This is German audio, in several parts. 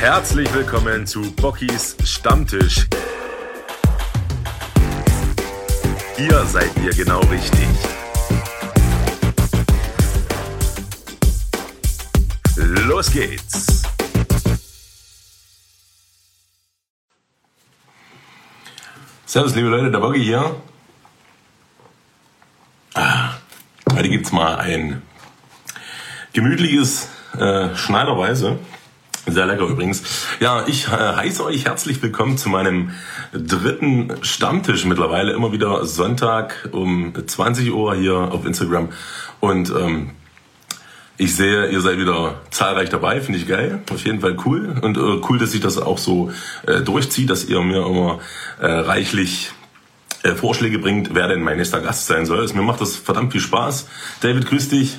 Herzlich willkommen zu Bockys Stammtisch. Hier seid ihr genau richtig. Los geht's. Servus, liebe Leute, der Boggy hier. Ah, heute gibt's mal ein gemütliches äh, Schneiderweise. Sehr lecker übrigens. Ja, ich äh, heiße euch herzlich willkommen zu meinem dritten Stammtisch mittlerweile. Immer wieder Sonntag um 20 Uhr hier auf Instagram. Und ähm, ich sehe, ihr seid wieder zahlreich dabei, finde ich geil. Auf jeden Fall cool. Und äh, cool, dass sich das auch so äh, durchzieht, dass ihr mir immer äh, reichlich äh, Vorschläge bringt, wer denn mein nächster Gast sein soll. Also, mir macht das verdammt viel Spaß. David, grüß dich.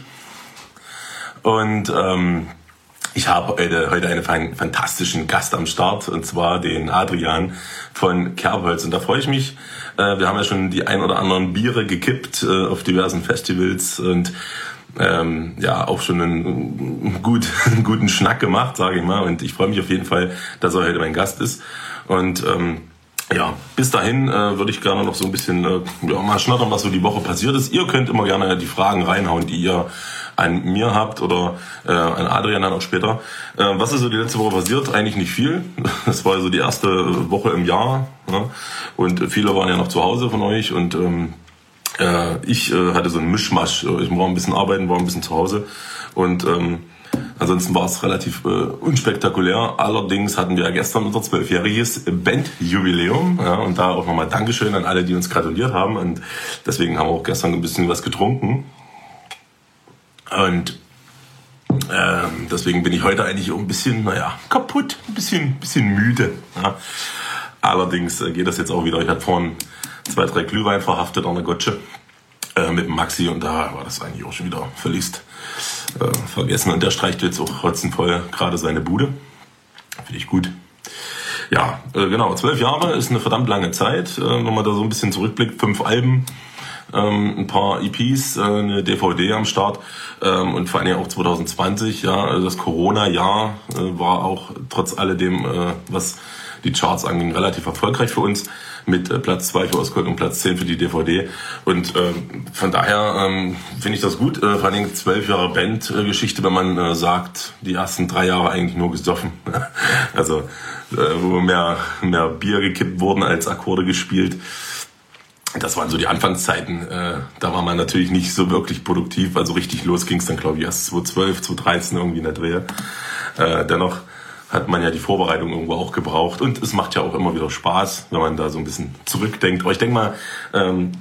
Und ähm, ich habe heute, heute einen fantastischen Gast am Start, und zwar den Adrian von Kerbholz. Und da freue ich mich. Äh, wir haben ja schon die ein oder anderen Biere gekippt äh, auf diversen Festivals und ähm, ja auch schon einen, gut, einen guten Schnack gemacht, sage ich mal. Und ich freue mich auf jeden Fall, dass er heute mein Gast ist. Und ähm, ja, bis dahin äh, würde ich gerne noch so ein bisschen äh, ja, mal schnattern, was so die Woche passiert ist. Ihr könnt immer gerne die Fragen reinhauen, die ihr an mir habt oder äh, an Adrian dann auch später. Äh, was ist so die letzte Woche passiert? Eigentlich nicht viel. Das war so die erste Woche im Jahr. Ne? Und viele waren ja noch zu Hause von euch und ähm, äh, ich äh, hatte so einen Mischmasch. Ich war ein bisschen arbeiten, war ein bisschen zu Hause und ähm, Ansonsten war es relativ äh, unspektakulär. Allerdings hatten wir ja gestern unser zwölfjähriges Bandjubiläum. Ja, und da auch nochmal Dankeschön an alle, die uns gratuliert haben. Und deswegen haben wir auch gestern ein bisschen was getrunken. Und äh, deswegen bin ich heute eigentlich auch ein bisschen, naja, kaputt, ein bisschen, bisschen müde. Ja. Allerdings äh, geht das jetzt auch wieder. Ich hatte vorhin zwei, drei Glühwein verhaftet an der Gotsche äh, mit dem Maxi und da war das eigentlich auch schon wieder völlig äh, vergessen. Und der streicht jetzt auch hotzenvoll gerade seine Bude. Finde ich gut. Ja, äh, genau, zwölf Jahre ist eine verdammt lange Zeit. Äh, wenn man da so ein bisschen zurückblickt, fünf Alben, ähm, ein paar EPs, äh, eine DVD am Start ähm, und vor allem auch 2020, ja, also das Corona-Jahr äh, war auch trotz alledem, äh, was die Charts anging, relativ erfolgreich für uns mit äh, Platz 2 für Oscar und Platz 10 für die DVD. Und ähm, von daher ähm, finde ich das gut. Äh, vor allem zwölf Jahre Bandgeschichte, wenn man äh, sagt, die ersten drei Jahre eigentlich nur gesoffen. also äh, wo mehr, mehr Bier gekippt wurden als Akkorde gespielt das waren so die Anfangszeiten. Äh, da war man natürlich nicht so wirklich produktiv. Also richtig los ging es dann, glaube ich, erst 2012, 2013 irgendwie in der Dreh. Äh, dennoch hat man ja die Vorbereitung irgendwo auch gebraucht. Und es macht ja auch immer wieder Spaß, wenn man da so ein bisschen zurückdenkt. Aber ich denke mal, ähm,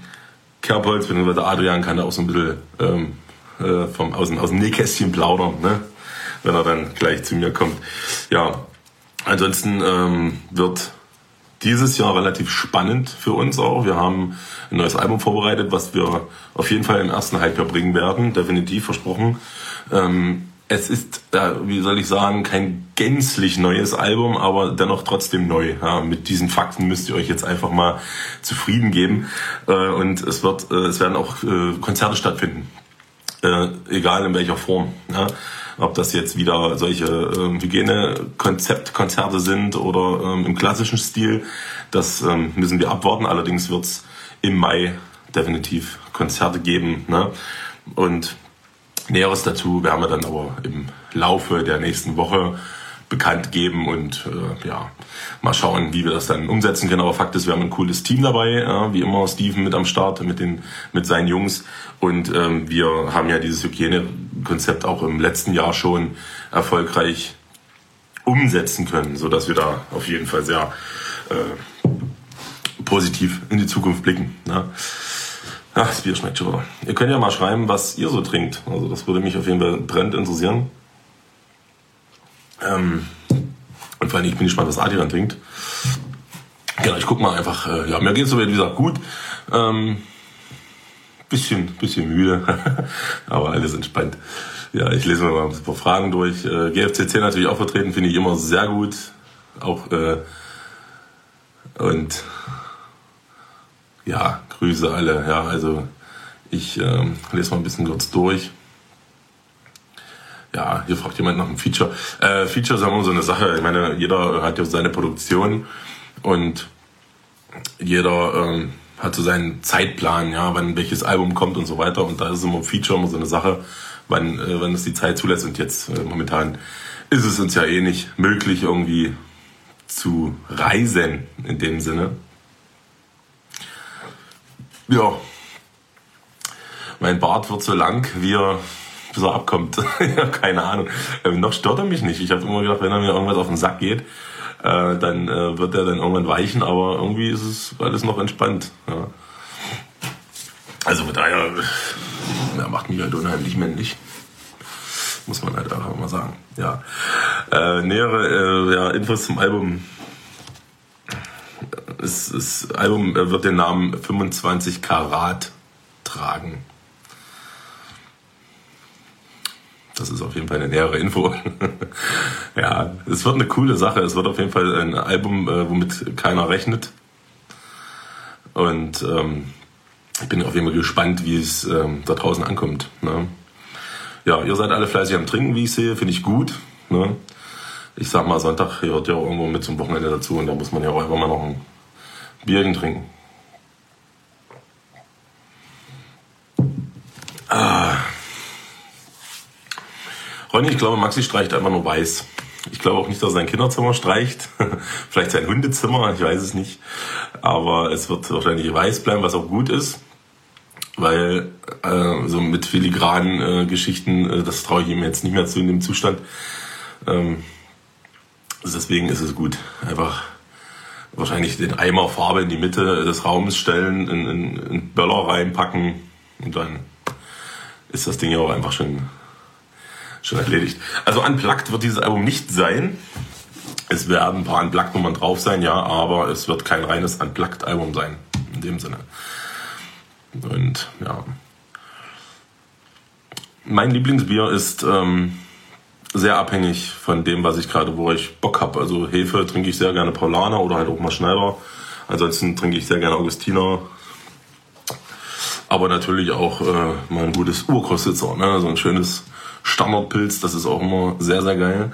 Kerbholz bzw. Adrian kann da auch so ein bisschen ähm, äh, vom, aus, aus dem Nähkästchen plaudern, ne? wenn er dann gleich zu mir kommt. Ja, ansonsten ähm, wird dieses Jahr relativ spannend für uns auch. Wir haben ein neues Album vorbereitet, was wir auf jeden Fall im ersten Halbjahr bringen werden, definitiv versprochen. Ähm, es ist, äh, wie soll ich sagen, kein gänzlich neues Album, aber dennoch trotzdem neu. Ja, mit diesen Fakten müsst ihr euch jetzt einfach mal zufrieden geben. Äh, und es wird, äh, es werden auch äh, Konzerte stattfinden, äh, egal in welcher Form. Ja. Ob das jetzt wieder solche ähm, Hygiene-Konzeptkonzerte sind oder ähm, im klassischen Stil, das ähm, müssen wir abwarten. Allerdings wird es im Mai definitiv Konzerte geben. Ne? Und Näheres dazu werden wir dann aber im Laufe der nächsten Woche bekannt geben und äh, ja, mal schauen, wie wir das dann umsetzen können. Aber Fakt ist, wir haben ein cooles Team dabei, ja, wie immer Steven mit am Start, mit, den, mit seinen Jungs. Und ähm, wir haben ja dieses Hygienekonzept auch im letzten Jahr schon erfolgreich umsetzen können, sodass wir da auf jeden Fall sehr äh, positiv in die Zukunft blicken. Ja. Ach, das Bier schmeckt schon wieder. Ihr könnt ja mal schreiben, was ihr so trinkt. Also das würde mich auf jeden Fall brennend interessieren. Ähm, und vor allem, ich bin gespannt, was Adrian trinkt. Genau, ich guck mal einfach. Äh, ja, mir geht's so wie gesagt gut. Ähm, bisschen, bisschen müde, aber alles entspannt. Ja, ich lese mir mal ein paar Fragen durch. Äh, GFCC natürlich auch vertreten, finde ich immer sehr gut. Auch äh, und ja, Grüße alle. Ja, also ich ähm, lese mal ein bisschen kurz durch. Ja, hier fragt jemand nach einem Feature. Äh, Feature ist immer so eine Sache. Ich meine, jeder hat ja seine Produktion und jeder ähm, hat so seinen Zeitplan, ja, wann welches Album kommt und so weiter. Und da ist immer Feature immer so eine Sache, wann, äh, wann es die Zeit zulässt. Und jetzt äh, momentan ist es uns ja eh nicht möglich, irgendwie zu reisen in dem Sinne. Ja. Mein Bart wird so lang, wie er, bis er abkommt. ja, keine Ahnung. Ähm, noch stört er mich nicht. Ich habe immer gedacht, wenn er mir irgendwas auf den Sack geht, äh, dann äh, wird er dann irgendwann weichen, aber irgendwie ist es alles noch entspannt. Ja. Also von daher, ja, macht mich halt unheimlich männlich. Muss man halt einfach mal sagen. Ja. Äh, nähere äh, ja, Infos zum Album. Das, das Album äh, wird den Namen 25 Karat tragen. Das ist auf jeden Fall eine nähere Info. ja, es wird eine coole Sache. Es wird auf jeden Fall ein Album, äh, womit keiner rechnet. Und ähm, ich bin auf jeden Fall gespannt, wie es ähm, da draußen ankommt. Ne? Ja, ihr seid alle fleißig am Trinken, wie ich sehe. Finde ich gut. Ne? Ich sag mal, Sonntag gehört ja irgendwo mit zum Wochenende dazu und da muss man ja auch einfach mal noch ein Bierchen trinken. Ah. Ronny, ich glaube, Maxi streicht einfach nur weiß. Ich glaube auch nicht, dass er sein Kinderzimmer streicht. Vielleicht sein Hundezimmer, ich weiß es nicht. Aber es wird wahrscheinlich weiß bleiben, was auch gut ist. Weil äh, so mit filigranen äh, Geschichten, äh, das traue ich ihm jetzt nicht mehr zu in dem Zustand. Ähm, deswegen ist es gut. Einfach wahrscheinlich den Eimer Farbe in die Mitte des Raumes stellen, in, in, in Böller reinpacken und dann ist das Ding ja auch einfach schon schon erledigt. Also unplugged wird dieses Album nicht sein. Es werden ein paar Unplugged-Nummern drauf sein, ja, aber es wird kein reines Unplugged-Album sein. In dem Sinne. Und ja. Mein Lieblingsbier ist ähm, sehr abhängig von dem, was ich gerade, wo ich Bock habe. Also Hefe trinke ich sehr gerne Paulaner oder halt auch mal Schneider. Ansonsten trinke ich sehr gerne Augustiner. Aber natürlich auch äh, mal ein gutes Urkostitzer, ne? so ein schönes Standardpilz, das ist auch immer sehr, sehr geil.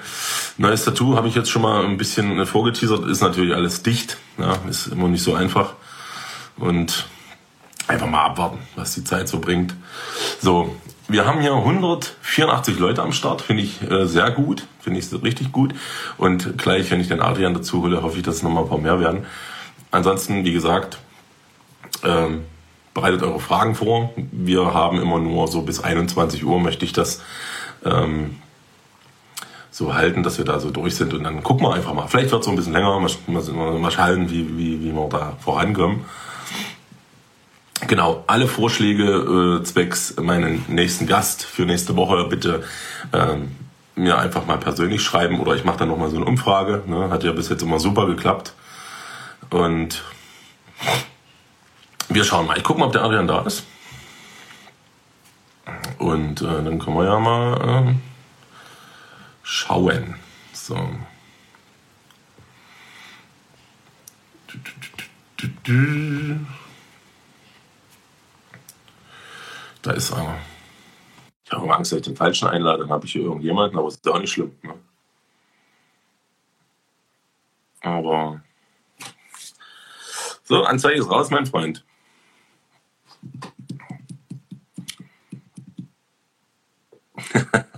Neues Tattoo habe ich jetzt schon mal ein bisschen vorgeteasert, ist natürlich alles dicht, ja, ist immer nicht so einfach. Und einfach mal abwarten, was die Zeit so bringt. So, wir haben hier 184 Leute am Start, finde ich äh, sehr gut, finde ich richtig gut. Und gleich, wenn ich den Adrian dazu hole, hoffe ich, dass es nochmal ein paar mehr werden. Ansonsten, wie gesagt, ähm, bereitet eure Fragen vor. Wir haben immer nur so bis 21 Uhr möchte ich das ähm, so halten, dass wir da so durch sind und dann gucken wir einfach mal. Vielleicht wird es so ein bisschen länger, mal, mal, mal schauen, wie, wie, wie wir da vorankommen. Genau, alle Vorschläge äh, zwecks meinen nächsten Gast für nächste Woche bitte ähm, mir einfach mal persönlich schreiben oder ich mache dann nochmal so eine Umfrage. Ne? Hat ja bis jetzt immer super geklappt. Und wir schauen mal. Ich gucke mal, ob der Adrian da ist. Und äh, dann können wir ja mal äh, schauen. So. Da ist einer. Ich habe Angst, dass ich den falschen einlade, dann habe ich hier irgendjemanden, aber es ist auch nicht schlimm. Ne? Aber so, Anzeige ist raus, mein Freund.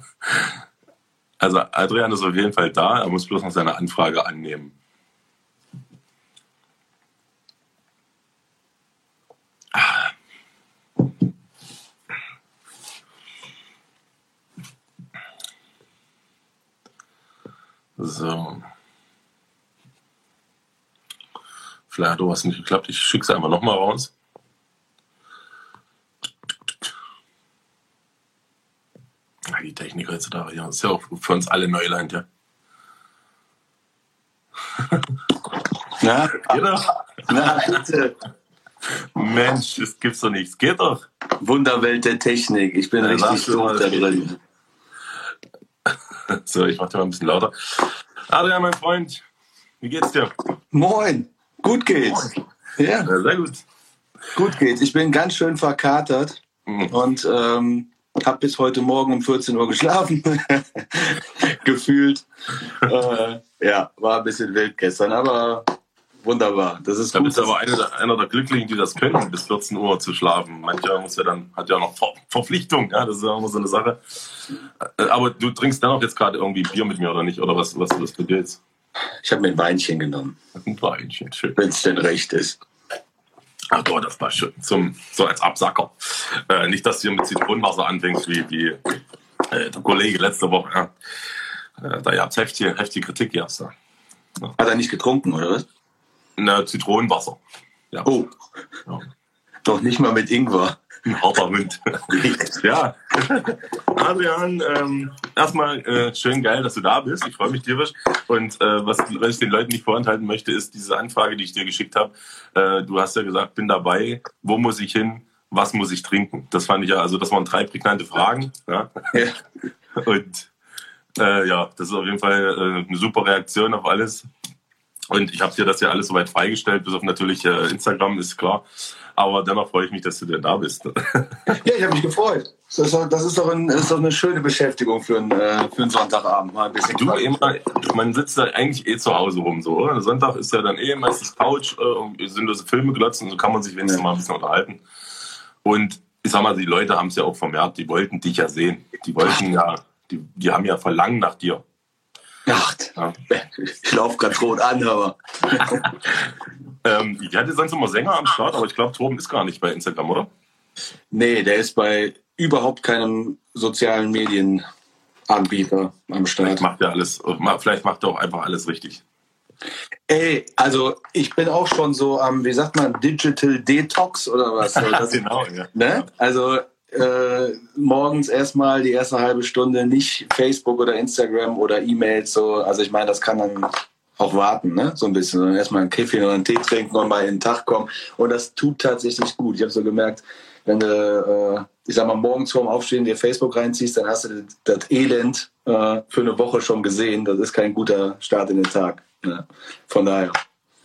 Also Adrian ist auf jeden Fall da, er muss bloß noch seine Anfrage annehmen. So. Vielleicht hat was nicht geklappt. Ich schicke es einfach nochmal raus. Die Technik heutzutage, ja. Ist ja auch für uns alle Neuland, ja. Na, geht doch. Na, bitte. Mensch, das gibt's doch nichts. Geht doch. Wunderwelt der Technik. Ich bin ja, richtig da drin. So, ich mach dir mal ein bisschen lauter. Adrian, mein Freund, wie geht's dir? Moin. Gut geht's. Moin. Ja. ja. Sehr gut. Gut geht's. Ich bin ganz schön verkatert. Mhm. Und ähm, Hab bis heute Morgen um 14 Uhr geschlafen. Gefühlt. Äh, ja, war ein bisschen wild gestern, aber wunderbar. Das ist da gut. bist du aber einer der, einer der Glücklichen, die das können, bis 14 Uhr zu schlafen. Mancher muss ja dann, hat ja noch Ver Verpflichtung, ja, das ist ja immer so eine Sache. Äh, Aber du trinkst dennoch jetzt gerade irgendwie Bier mit mir oder nicht? Oder was, was, was dir jetzt? Ich habe mir ein Weinchen genommen, Ein Weinchen, schön. wenn es denn recht ist. Ach doch, das war schön. Zum, so als Absacker. Äh, nicht, dass du mit Zitronenwasser anfängst, wie, wie äh, der Kollege letzte Woche. Ja. Äh, da gab's heftige, heftige Kritik erst. Ja. Hat er nicht getrunken, oder was? Na, Zitronenwasser. Ja. Oh, Ja. doch nicht mal mit Ingwer. Harter Wind. ja. Adrian, ähm, erstmal äh, schön geil, dass du da bist. Ich freue mich tierisch. Und äh, was, was ich den Leuten nicht vorenthalten möchte, ist diese Anfrage, die ich dir geschickt habe. Äh, du hast ja gesagt, bin dabei. Wo muss ich hin? Was muss ich trinken? Das fand ich ja, also das waren drei prägnante Fragen. Ja. Und äh, ja, das ist auf jeden Fall äh, eine super Reaktion auf alles. Und ich habe dir das ja alles soweit freigestellt, bis auf natürlich äh, Instagram, ist klar. Aber dennoch freue ich mich, dass du denn da bist. Ja, ich habe mich gefreut. Das ist doch, das ist doch, ein, ist doch eine schöne Beschäftigung für einen, äh, für einen Sonntagabend. Mal ein bisschen Du immer, man sitzt da eigentlich eh zu Hause rum, so, oder? Sonntag ist ja dann eh meistens Couch, äh, und sinnlose Filme glotzen, so kann man sich wenigstens mal ein bisschen unterhalten. Und ich sag mal, die Leute haben es ja auch vermehrt, die wollten dich ja sehen. Die wollten ja, die, die haben ja Verlangen nach dir. Ach, ich laufe ganz rot an, aber Ähm, ich hatte sonst immer Sänger am Start, aber ich glaube, Torben ist gar nicht bei Instagram, oder? nee, der ist bei überhaupt keinem sozialen Medienanbieter am Start. Vielleicht macht er alles, vielleicht macht er auch einfach alles richtig. Ey, also ich bin auch schon so am, wie sagt man, Digital Detox oder was? Genau, ja. ne? Also äh, morgens erstmal die erste halbe Stunde nicht Facebook oder Instagram oder E-Mails so. Also ich meine, das kann dann auch warten, ne? So ein bisschen. Erstmal einen Kaffee oder einen Tee trinken und mal in den Tag kommen. Und das tut tatsächlich gut. Ich habe so gemerkt, wenn du, äh, ich sag mal, morgens vorm Aufstehen dir Facebook reinziehst, dann hast du das, das Elend äh, für eine Woche schon gesehen. Das ist kein guter Start in den Tag. Ne? Von daher.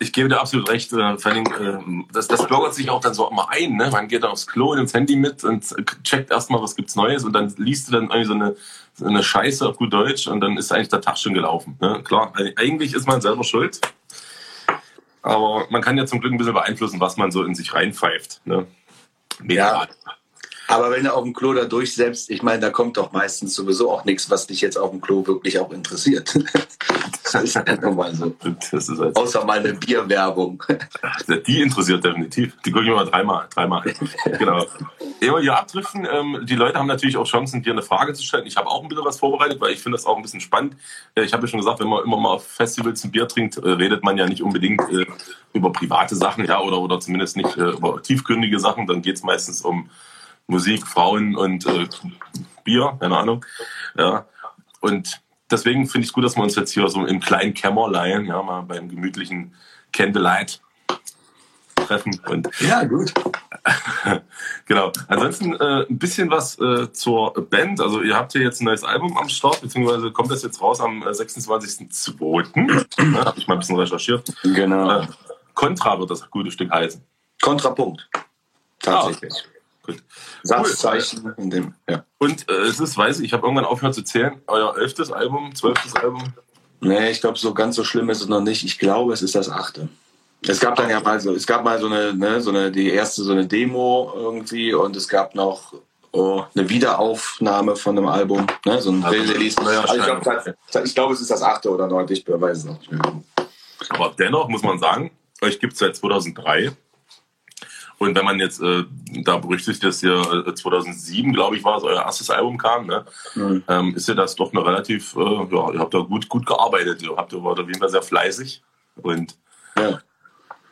Ich gebe dir absolut recht. Äh, vor allem, äh, das, das logert sich auch dann so immer ein. Ne? Man geht dann aufs Klo, nimmt das Handy mit und checkt erstmal, was gibt's Neues und dann liest du dann irgendwie so eine, so eine Scheiße auf gut Deutsch und dann ist eigentlich der Tag schon gelaufen. Ne? Klar, eigentlich ist man selber schuld. Aber man kann ja zum Glück ein bisschen beeinflussen, was man so in sich reinpfeift. Ne? Ja. Aber wenn du auf dem Klo da durchsetzt, ich meine, da kommt doch meistens sowieso auch nichts, was dich jetzt auf dem Klo wirklich auch interessiert. das ist ja nun mal so. Das ist halt, Außer mal eine Bierwerbung. die interessiert definitiv. Die gucke ich mir mal dreimal. dreimal. genau. Wir hier abdriften, ähm, die Leute haben natürlich auch Chancen, dir eine Frage zu stellen. Ich habe auch ein bisschen was vorbereitet, weil ich finde das auch ein bisschen spannend. Äh, ich habe ja schon gesagt, wenn man immer mal auf Festivals ein Bier trinkt, äh, redet man ja nicht unbedingt äh, über private Sachen, ja, oder, oder zumindest nicht über tiefgründige Sachen. Dann geht es meistens um Musik, Frauen und äh, Bier, keine Ahnung. Ja. Und deswegen finde ich es gut, dass wir uns jetzt hier so im kleinen Kämmerlein, ja, mal beim gemütlichen Candlelight treffen. Und Ja, gut. genau. Ansonsten äh, ein bisschen was äh, zur Band. Also ihr habt hier jetzt ein neues Album am Start, beziehungsweise kommt das jetzt raus am äh, 26.02. ne, Habe ich mal ein bisschen recherchiert. Genau. Äh, Contra wird das gute Stück heißen. Kontrapunkt. Tatsächlich. Ah, Gut. Satzzeichen in dem, ja. Und äh, es ist, weiß ich, ich habe irgendwann aufgehört zu zählen. Euer elftes Album, zwölftes Album. Nee, ich glaube, so ganz so schlimm ist es noch nicht. Ich glaube, es ist das achte. Es gab dann ja mal so, es gab mal so eine, ne, so eine, die erste so eine Demo irgendwie und es gab noch oh, eine Wiederaufnahme von einem Album, ne, so ein Also, Release. Also ich glaube, ich glaube, es ist das achte oder neunte, ich weiß es noch nicht mehr. Aber dennoch muss man sagen, euch gibt es seit 2003. Und wenn man jetzt äh, da berücksichtigt, dass ihr äh, 2007, glaube ich, war es, euer erstes Album kam, ne, Mhm. ähm, ist ja das doch eine relativ, äh, ja, ihr habt da gut, gut gearbeitet. Ihr habt ihr wart auf jeden Fall sehr fleißig. Und Ja.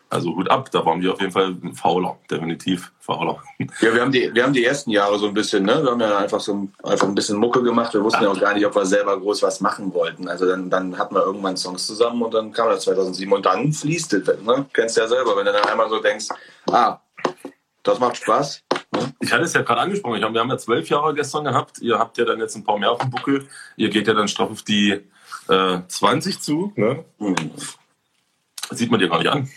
also Hut ab, da waren wir auf jeden Fall fauler, definitiv fauler. Ja, wir haben, die, wir haben die ersten Jahre so ein bisschen, ne? Wir haben ja einfach so ein- einfach ein bisschen Mucke gemacht. Wir wussten ja auch gar nicht, ob wir selber groß was machen wollten. Also dann, dann hatten wir irgendwann Songs zusammen und dann kam das 2007 und dann fließt es. Ne? Kennst ja selber, wenn du dann einmal so denkst, ah, das macht Spaß. Ne? Ich hatte es ja gerade angesprochen, hab, wir haben ja zwölf Jahre gestern gehabt. Ihr habt ja dann jetzt ein paar mehr auf dem Buckel. Ihr geht ja dann straff auf die äh, 20 zu. Ne? Hm. Das sieht man dir gar nicht an.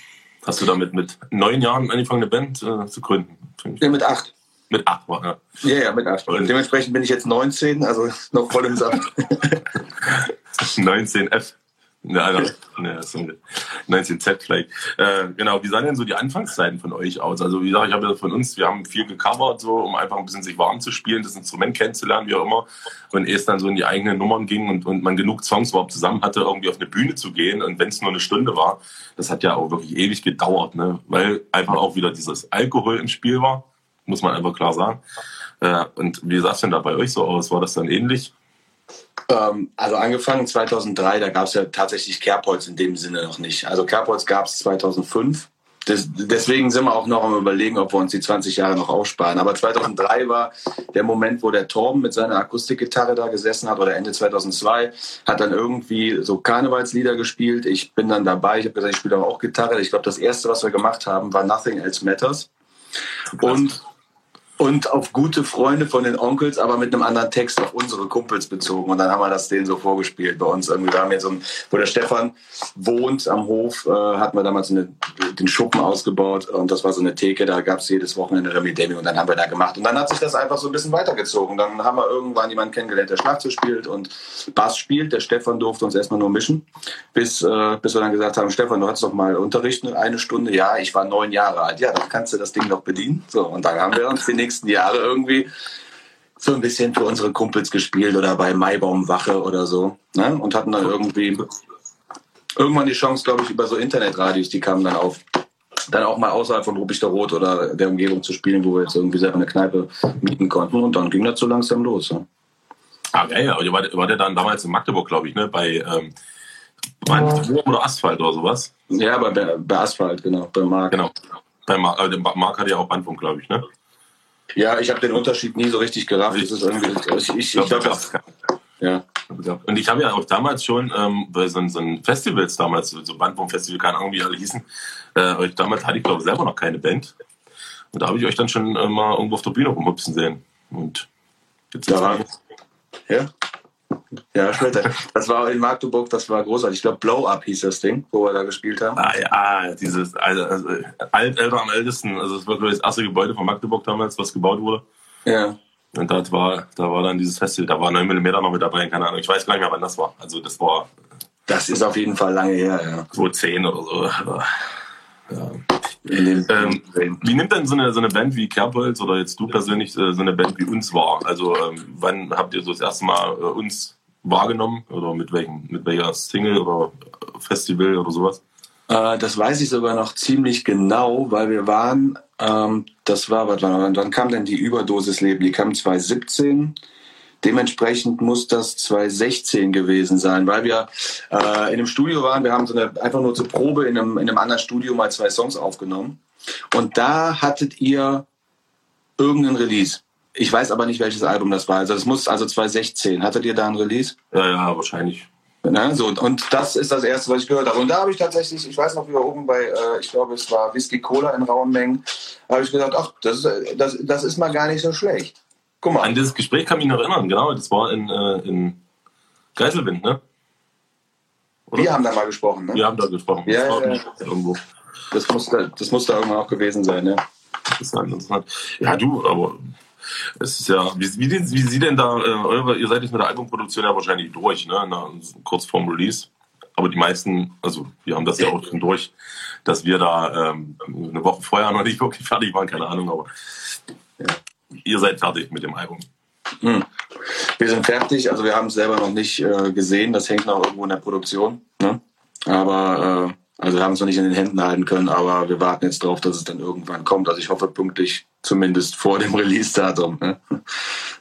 Hast du damit mit neun Jahren angefangen, eine Band äh, zu gründen? Ja, mit acht. Mit 8 war, ja. Ja, ja, mit 8. Und dementsprechend bin ich jetzt 19, also noch voll im Saft. 19F. Ja, ja 19Z vielleicht. Äh, genau, wie sahen denn so die Anfangszeiten von euch aus? Also wie gesagt, ich habe ja von uns, wir haben viel gecovert, so, um einfach ein bisschen sich warm zu spielen, das Instrument kennenzulernen, wie auch immer. Und ehe es dann so in die eigenen Nummern ging und, und man genug Songs überhaupt zusammen hatte, irgendwie auf eine Bühne zu gehen und wenn es nur eine Stunde war, das hat ja auch wirklich ewig gedauert, ne? weil einfach auch wieder dieses Alkohol im Spiel war, muss man einfach klar sagen. Äh, und wie sah es denn da bei euch so aus? War das dann ähnlich? Ähm, also angefangen 2003, da gab es ja tatsächlich Kerbholz in dem Sinne noch nicht. Also Kerbholz gab es 2005. Das, deswegen sind wir auch noch am überlegen, ob wir uns die 20 Jahre noch aussparen. Aber 2003 war der Moment, wo der Torben mit seiner Akustikgitarre da gesessen hat, oder Ende 2002, hat dann irgendwie so Karnevalslieder gespielt. Ich bin dann dabei, ich habe gesagt, ich spiele auch Gitarre. Ich glaube, das Erste, was wir gemacht haben, war Nothing Else Matters. Und und auf gute Freunde von den Onkels, aber mit einem anderen Text auf unsere Kumpels bezogen. Und dann haben wir das denen so vorgespielt bei uns. Irgendwie, wir haben jetzt so ein, wo der Stefan wohnt am Hof, äh, hatten wir damals eine, den Schuppen ausgebaut und das war so eine Theke, da gab es jedes Wochenende Remi Demi und dann haben wir da gemacht. Und dann hat sich das einfach so ein bisschen weitergezogen. Dann haben wir irgendwann jemanden kennengelernt, der Schlagzeug spielt und Bass spielt. Der Stefan durfte uns erstmal nur mischen, bis, äh, bis wir dann gesagt haben, Stefan, du hast doch mal Unterricht eine Stunde. Ja, ich war neun Jahre alt. Ja, dann kannst du das Ding doch bedienen. So, und dann haben wir uns den nächsten Jahre irgendwie so ein bisschen für unsere Kumpels gespielt oder bei Maibaumwache oder so. Ne? Und hatten dann irgendwie irgendwann die Chance, glaube ich, über so Internetradios, die kamen dann auf, dann auch mal außerhalb von Ruppichter Rot oder der Umgebung zu spielen, wo wir jetzt irgendwie selber eine Kneipe mieten konnten. Und dann ging das so langsam los. Ne? Ah, geil. Aber ihr wart, wart ja dann damals in Magdeburg, glaube ich, ne? bei ähm, Wurm oder Asphalt oder sowas? Ja, bei, bei Asphalt, genau, bei Marc. Genau. Bei Marc, äh, Marc hat ja auch Bandfunk, glaube ich, ne? Ja, ich habe den Unterschied nie so richtig gerafft. Das ist irgendwie, ich, ich, ich glaube, das, ja. Und ich habe ja auch damals schon ähm, bei so, so Festivals damals, so Bandwurm-Festival, keine Ahnung, wie alle hießen, äh, damals hatte ich glaube selber noch keine Band. Und da habe ich euch dann schon äh, mal irgendwo auf der Bühne rumhüpfen sehen. Und jetzt da ja. Ja, später. Das war in Magdeburg, das war großartig. Ich glaube, Blow Up hieß das Ding, wo wir da gespielt haben. Ah ja, dieses also, also, alt, älter am ältesten. Also es war glaube ich das erste Gebäude von Magdeburg damals, was gebaut wurde. Ja. Und da war, da war dann dieses Festival, da war 9 mm noch mit dabei, keine Ahnung. Ich weiß gar nicht mehr, wann das war. Also das war. Das ist auf jeden Fall lange her, ja. 2010 oder so. Ja. Ähm, wie nimmt denn so eine, so eine Band wie Kerbholz oder jetzt du persönlich äh, so eine Band wie uns wahr? Also ähm, wann habt ihr so das erste Mal äh, uns wahrgenommen oder mit welchem, mit welcher Single oder Festival oder sowas? Äh, das weiß ich sogar noch ziemlich genau, weil wir waren, ähm, das war, wann, wann kam denn die Überdosis Leben? Die kam 2017. Dementsprechend muss das 2016 gewesen sein, weil wir äh, in einem Studio waren. Wir haben so eine, einfach nur zur Probe in einem, in einem anderen Studio mal zwei Songs aufgenommen. Und da hattet ihr irgendeinen Release. Ich weiß aber nicht, welches Album das war. Also das muss also 2016. Hattet ihr da ein Release? Ja, ja, wahrscheinlich. Ja, so, und das ist das Erste, was ich gehört habe. Und da habe ich tatsächlich, ich weiß noch, wie wir oben bei, äh, ich glaube, es war Whisky Cola in rauen Mengen, habe ich gesagt, ach, das, das, das ist mal gar nicht so schlecht. Guck mal. An dieses Gespräch kann ich mich noch erinnern, genau. Das war in, äh, in Geiselwind, ne? Oder? Wir haben da mal gesprochen, ne? Wir haben da gesprochen. Ja, das, ja, ja. Irgendwo. Das, muss da, das muss da irgendwann auch gewesen sein, ja. Interessant, interessant. Ja, du, aber es ist ja, wie, wie, wie Sie denn da, äh, eure, ihr seid jetzt mit der Albumproduktion ja wahrscheinlich durch, ne? Na, kurz vorm Release. Aber die meisten, also wir haben das ja auch schon durch, dass wir da ähm, eine Woche vorher noch nicht wirklich fertig waren, keine Ahnung, aber ja, ihr seid fertig mit dem Album. Hm. Wir sind fertig, also wir haben es selber noch nicht äh, gesehen, das hängt noch irgendwo in der Produktion. Ne? Aber äh, also wir haben es noch nicht in den Händen halten können, aber wir warten jetzt darauf, dass es dann irgendwann kommt. Also ich hoffe pünktlich, zumindest vor dem Release-Datum. Ne?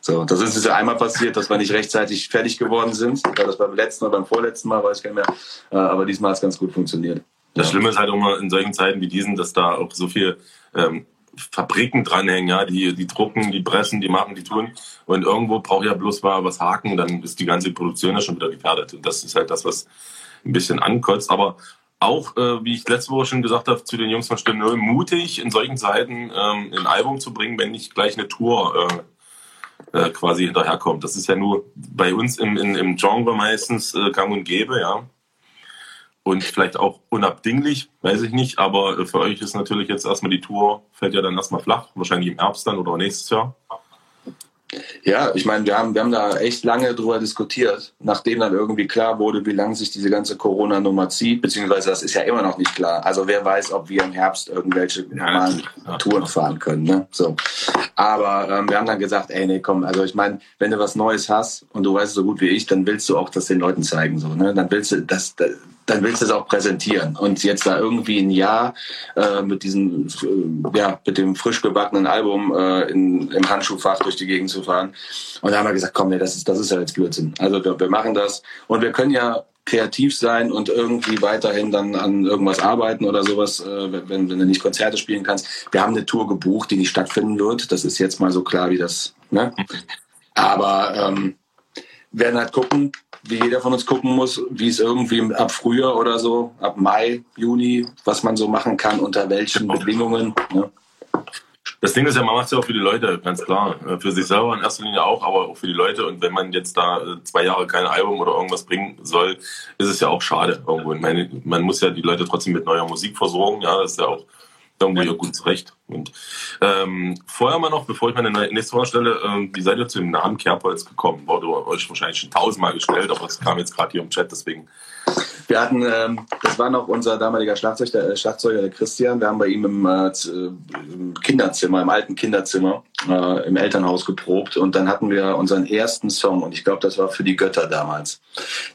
So, das ist ja einmal passiert, dass wir nicht rechtzeitig fertig geworden sind. Das beim letzten oder beim vorletzten Mal, weiß ich gar nicht mehr. Äh, aber diesmal hat es ganz gut funktioniert. Das Schlimme ist halt immer in solchen Zeiten wie diesen, dass da auch so viel ähm, Fabriken dranhängen, ja, die, die drucken, die pressen, die machen, die tun. Und irgendwo braucht ja bloß mal was haken, dann ist die ganze Produktion ja schon wieder gefährdet. Und das ist halt das, was ein bisschen ankotzt. Aber auch, äh, wie ich letzte Woche schon gesagt habe, zu den Jungs von Stunde Null, mutig in solchen Zeiten ähm, ein Album zu bringen, wenn nicht gleich eine Tour äh, äh, quasi hinterherkommt. Das ist ja nur bei uns im, im, im Genre meistens äh, gang und gäbe, ja. Und vielleicht auch unabdinglich, weiß ich nicht. Aber für euch ist natürlich jetzt erstmal die Tour, fällt ja dann erstmal flach, wahrscheinlich im Herbst dann oder nächstes Jahr. Ja, ich meine, wir haben, wir haben da echt lange drüber diskutiert, nachdem dann irgendwie klar wurde, wie lange sich diese ganze Corona-Nummer zieht, beziehungsweise das ist ja immer noch nicht klar. Also wer weiß, ob wir im Herbst irgendwelche normalen ja, Touren fahren können. Ne? So. Aber ähm, wir haben dann gesagt, ey, nee, komm, also ich meine, wenn du was Neues hast und du weißt es so gut wie ich, dann willst du auch das den Leuten zeigen. So, ne? Dann willst du das, das dann willst du es auch präsentieren. Und jetzt da irgendwie ein Jahr äh, mit diesem, äh, ja, mit dem frisch gebackenen Album äh, in, im Handschuhfach durch die Gegend zu fahren. Und da haben wir gesagt, komm, nee, das ist, das ist ja jetzt Blödsinn. Also wir, wir machen das. Und wir können ja kreativ sein und irgendwie weiterhin dann an irgendwas arbeiten oder sowas, äh, wenn, wenn du nicht Konzerte spielen kannst. Wir haben eine Tour gebucht, die nicht stattfinden wird. Das ist jetzt mal so klar wie das. Ne? Aber ähm, werden halt gucken, wie jeder von uns gucken muss, wie es irgendwie ab Frühjahr oder so, ab Mai, Juni, was man so machen kann, unter welchen Bedingungen. Ne? Das Ding ist ja, man macht es ja auch für die Leute, ganz klar. Für sich selber in erster Linie auch, aber auch für die Leute. Und wenn man jetzt da äh, zwei Jahre kein Album oder irgendwas bringen soll, ist es ja auch schade irgendwo. Ich meine, man muss ja die Leute trotzdem mit neuer Musik versorgen. Ja, das ist ja auch irgendwo ja gut zurecht. Und ähm, vorher mal noch, bevor ich meine nächste Frage stelle, ähm, wie seid ihr zu dem Namen Kerbholz gekommen? Wurde euch wahrscheinlich schon tausendmal gestellt, aber es kam jetzt gerade hier im Chat, deswegen. Wir hatten, ähm, das war noch unser damaliger Schlagzeug, der, äh, Schlagzeuger, der Christian. Wir haben bei ihm im, äh, im Kinderzimmer, im alten Kinderzimmer, äh, im Elternhaus geprobt. Und dann hatten wir unseren ersten Song, und ich glaube, das war für die Götter damals,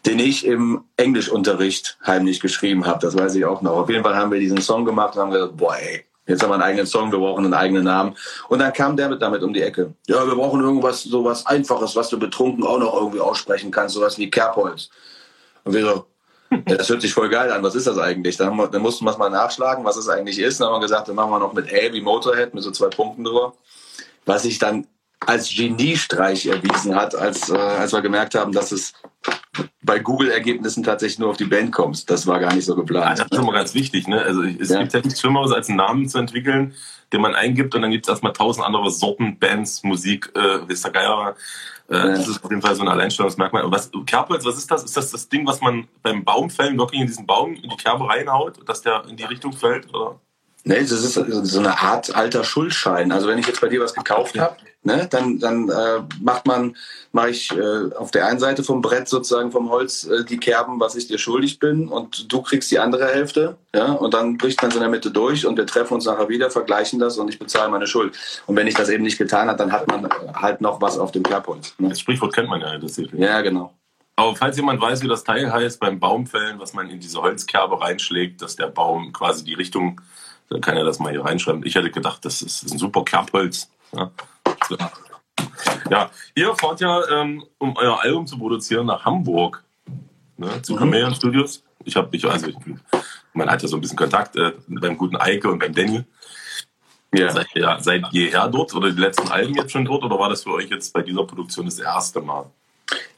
den ich im Englischunterricht heimlich geschrieben habe. Das weiß ich auch noch. Auf jeden Fall haben wir diesen Song gemacht und haben gesagt, boah, ey, Jetzt haben wir einen eigenen Song, wir brauchen einen eigenen Namen. Und dann kam der mit damit um die Ecke. Ja, wir brauchen irgendwas, sowas Einfaches, was du betrunken auch noch irgendwie aussprechen kannst, sowas wie Kerbholz. Und wir so, ja, das hört sich voll geil an. Was ist das eigentlich? Dann, wir, dann mussten wir es mal nachschlagen, was es eigentlich ist. Dann haben wir gesagt, dann machen wir noch mit A wie Motorhead, mit so zwei Punkten drüber. Was sich dann als Geniestreich erwiesen hat, als, äh, als wir gemerkt haben, dass es bei Google-Ergebnissen tatsächlich nur auf die Band kommst. Das war gar nicht so geplant. Ja, das ist schon mal ganz wichtig. Ne? Also es ja. gibt ja nichts Schlimmeres, als einen Namen zu entwickeln, den man eingibt und dann gibt es erstmal tausend andere Sorten, Bands, Musik, äh, ist der Geier. Äh. Das ist auf jeden Fall so ein Alleinstellungsmerkmal. Was, Kerbholz, was ist das? Ist das das Ding, was man beim Baumfällen wirklich in diesen Baum, in die Kerbe reinhaut, dass der in die Richtung fällt? Oder? Nee, das ist so eine Art alter Schuldschein. Also wenn ich jetzt bei dir was gekauft habe, ne, dann, dann äh, macht man, mache ich äh, auf der einen Seite vom Brett sozusagen vom Holz äh, die Kerben, was ich dir schuldig bin, und du kriegst die andere Hälfte, ja, und dann bricht man es in der Mitte durch und wir treffen uns nachher wieder, vergleichen das und ich bezahle meine Schuld. Und wenn ich das eben nicht getan habe, dann hat man halt noch was auf dem Kerbholz. Ne? Das Sprichwort kennt man ja tatsächlich. Ja, genau. Aber falls jemand weiß, wie das Teil heißt beim Baumfällen, was man in diese Holzkerbe reinschlägt, dass der Baum quasi die Richtung dann kann er das mal hier reinschreiben. Ich hätte gedacht, das ist ein super Kerbholz. Ja, so. ja ihr fahrt ja, ähm, um euer Album zu produzieren, nach Hamburg. Ne, zu mhm. Chameleon Studios. Ich habe, ich, also, ich, man hat ja so ein bisschen Kontakt äh, beim guten Eike und beim Danny. Ja. Seid, ihr, seid jeher dort oder die letzten Alben jetzt schon dort oder war das für euch jetzt bei dieser Produktion das erste Mal?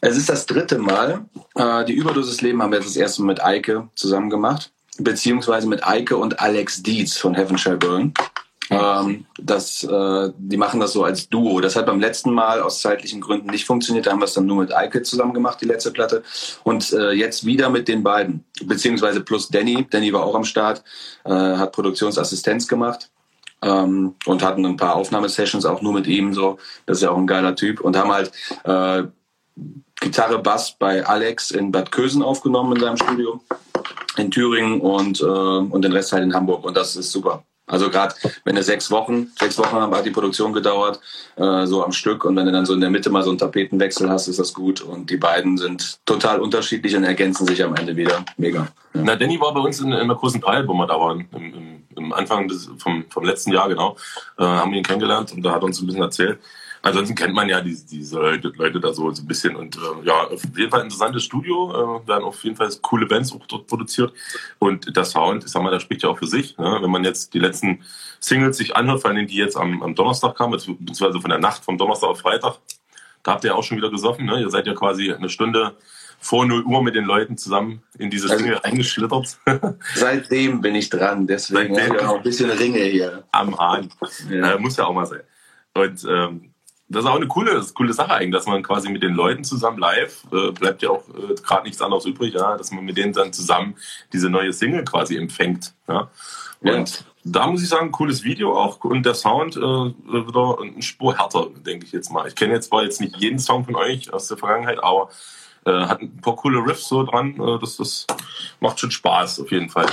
Es ist das dritte Mal. Äh, die Überdosis Leben haben wir jetzt das erste Mal mit Eike zusammen gemacht beziehungsweise mit Eike und Alex Dietz von Heaven Shall Burn. Ähm, das, äh, die machen das so als Duo. Das hat beim letzten Mal aus zeitlichen Gründen nicht funktioniert. Da haben wir es dann nur mit Eike zusammen gemacht, die letzte Platte. Und äh, jetzt wieder mit den beiden, beziehungsweise plus Danny. Danny war auch am Start, äh, hat Produktionsassistenz gemacht. Ähm, und hatten ein paar Aufnahmesessions auch nur mit ihm so. Das ist ja auch ein geiler Typ. Und haben halt äh, Gitarre, Bass bei Alex in Bad Kösen aufgenommen in seinem Studio in Thüringen und, äh, und den Rest halt in Hamburg. Und das ist super. Also gerade wenn du sechs Wochen, sechs Wochen hat die Produktion gedauert, äh, so am Stück. Und wenn du dann so in der Mitte mal so einen Tapetenwechsel hast, ist das gut. Und die beiden sind total unterschiedlich und ergänzen sich am Ende wieder. Mega. Ja. Na, Danny war bei uns in, in der großen Teil, wo wir da waren, im, im, im Anfang des, vom, vom letzten Jahr genau, äh, haben wir ihn kennengelernt und da hat uns ein bisschen erzählt. Ansonsten kennt man ja diese, diese Leute, Leute da so, so ein bisschen. Und äh, ja, auf jeden Fall ein interessantes Studio. Äh, werden auf jeden Fall coole Bands auch dort produziert. Und der Sound, ich sag mal, der spricht ja auch für sich. Ne? Wenn man jetzt die letzten Singles sich anhört, vor allem die jetzt am, am Donnerstag kamen, beziehungsweise von der Nacht vom Donnerstag auf Freitag, da habt ihr ja auch schon wieder gesoffen. Ne? Ihr seid ja quasi eine Stunde vor 0 Uhr mit den Leuten zusammen in diese also, Dinge eingeschlittert. Seitdem bin ich dran, deswegen habe ich auch ein bisschen Ringe hier. Am Hahn. Ja. Äh, muss ja auch mal sein. Und ähm, das ist auch eine coole, coole Sache eigentlich, dass man quasi mit den Leuten zusammen live, äh, bleibt ja auch äh, gerade nichts anderes übrig, ja, dass man mit denen dann zusammen diese neue Single quasi empfängt. Ja. Und ja. da muss ich sagen, cooles Video auch und der Sound äh, wieder ein Spur härter, denke ich jetzt mal. Ich kenne jetzt zwar jetzt nicht jeden Song von euch aus der Vergangenheit, aber hat ein paar coole Riffs so dran. Äh, das, das macht schon Spaß auf jeden Fall.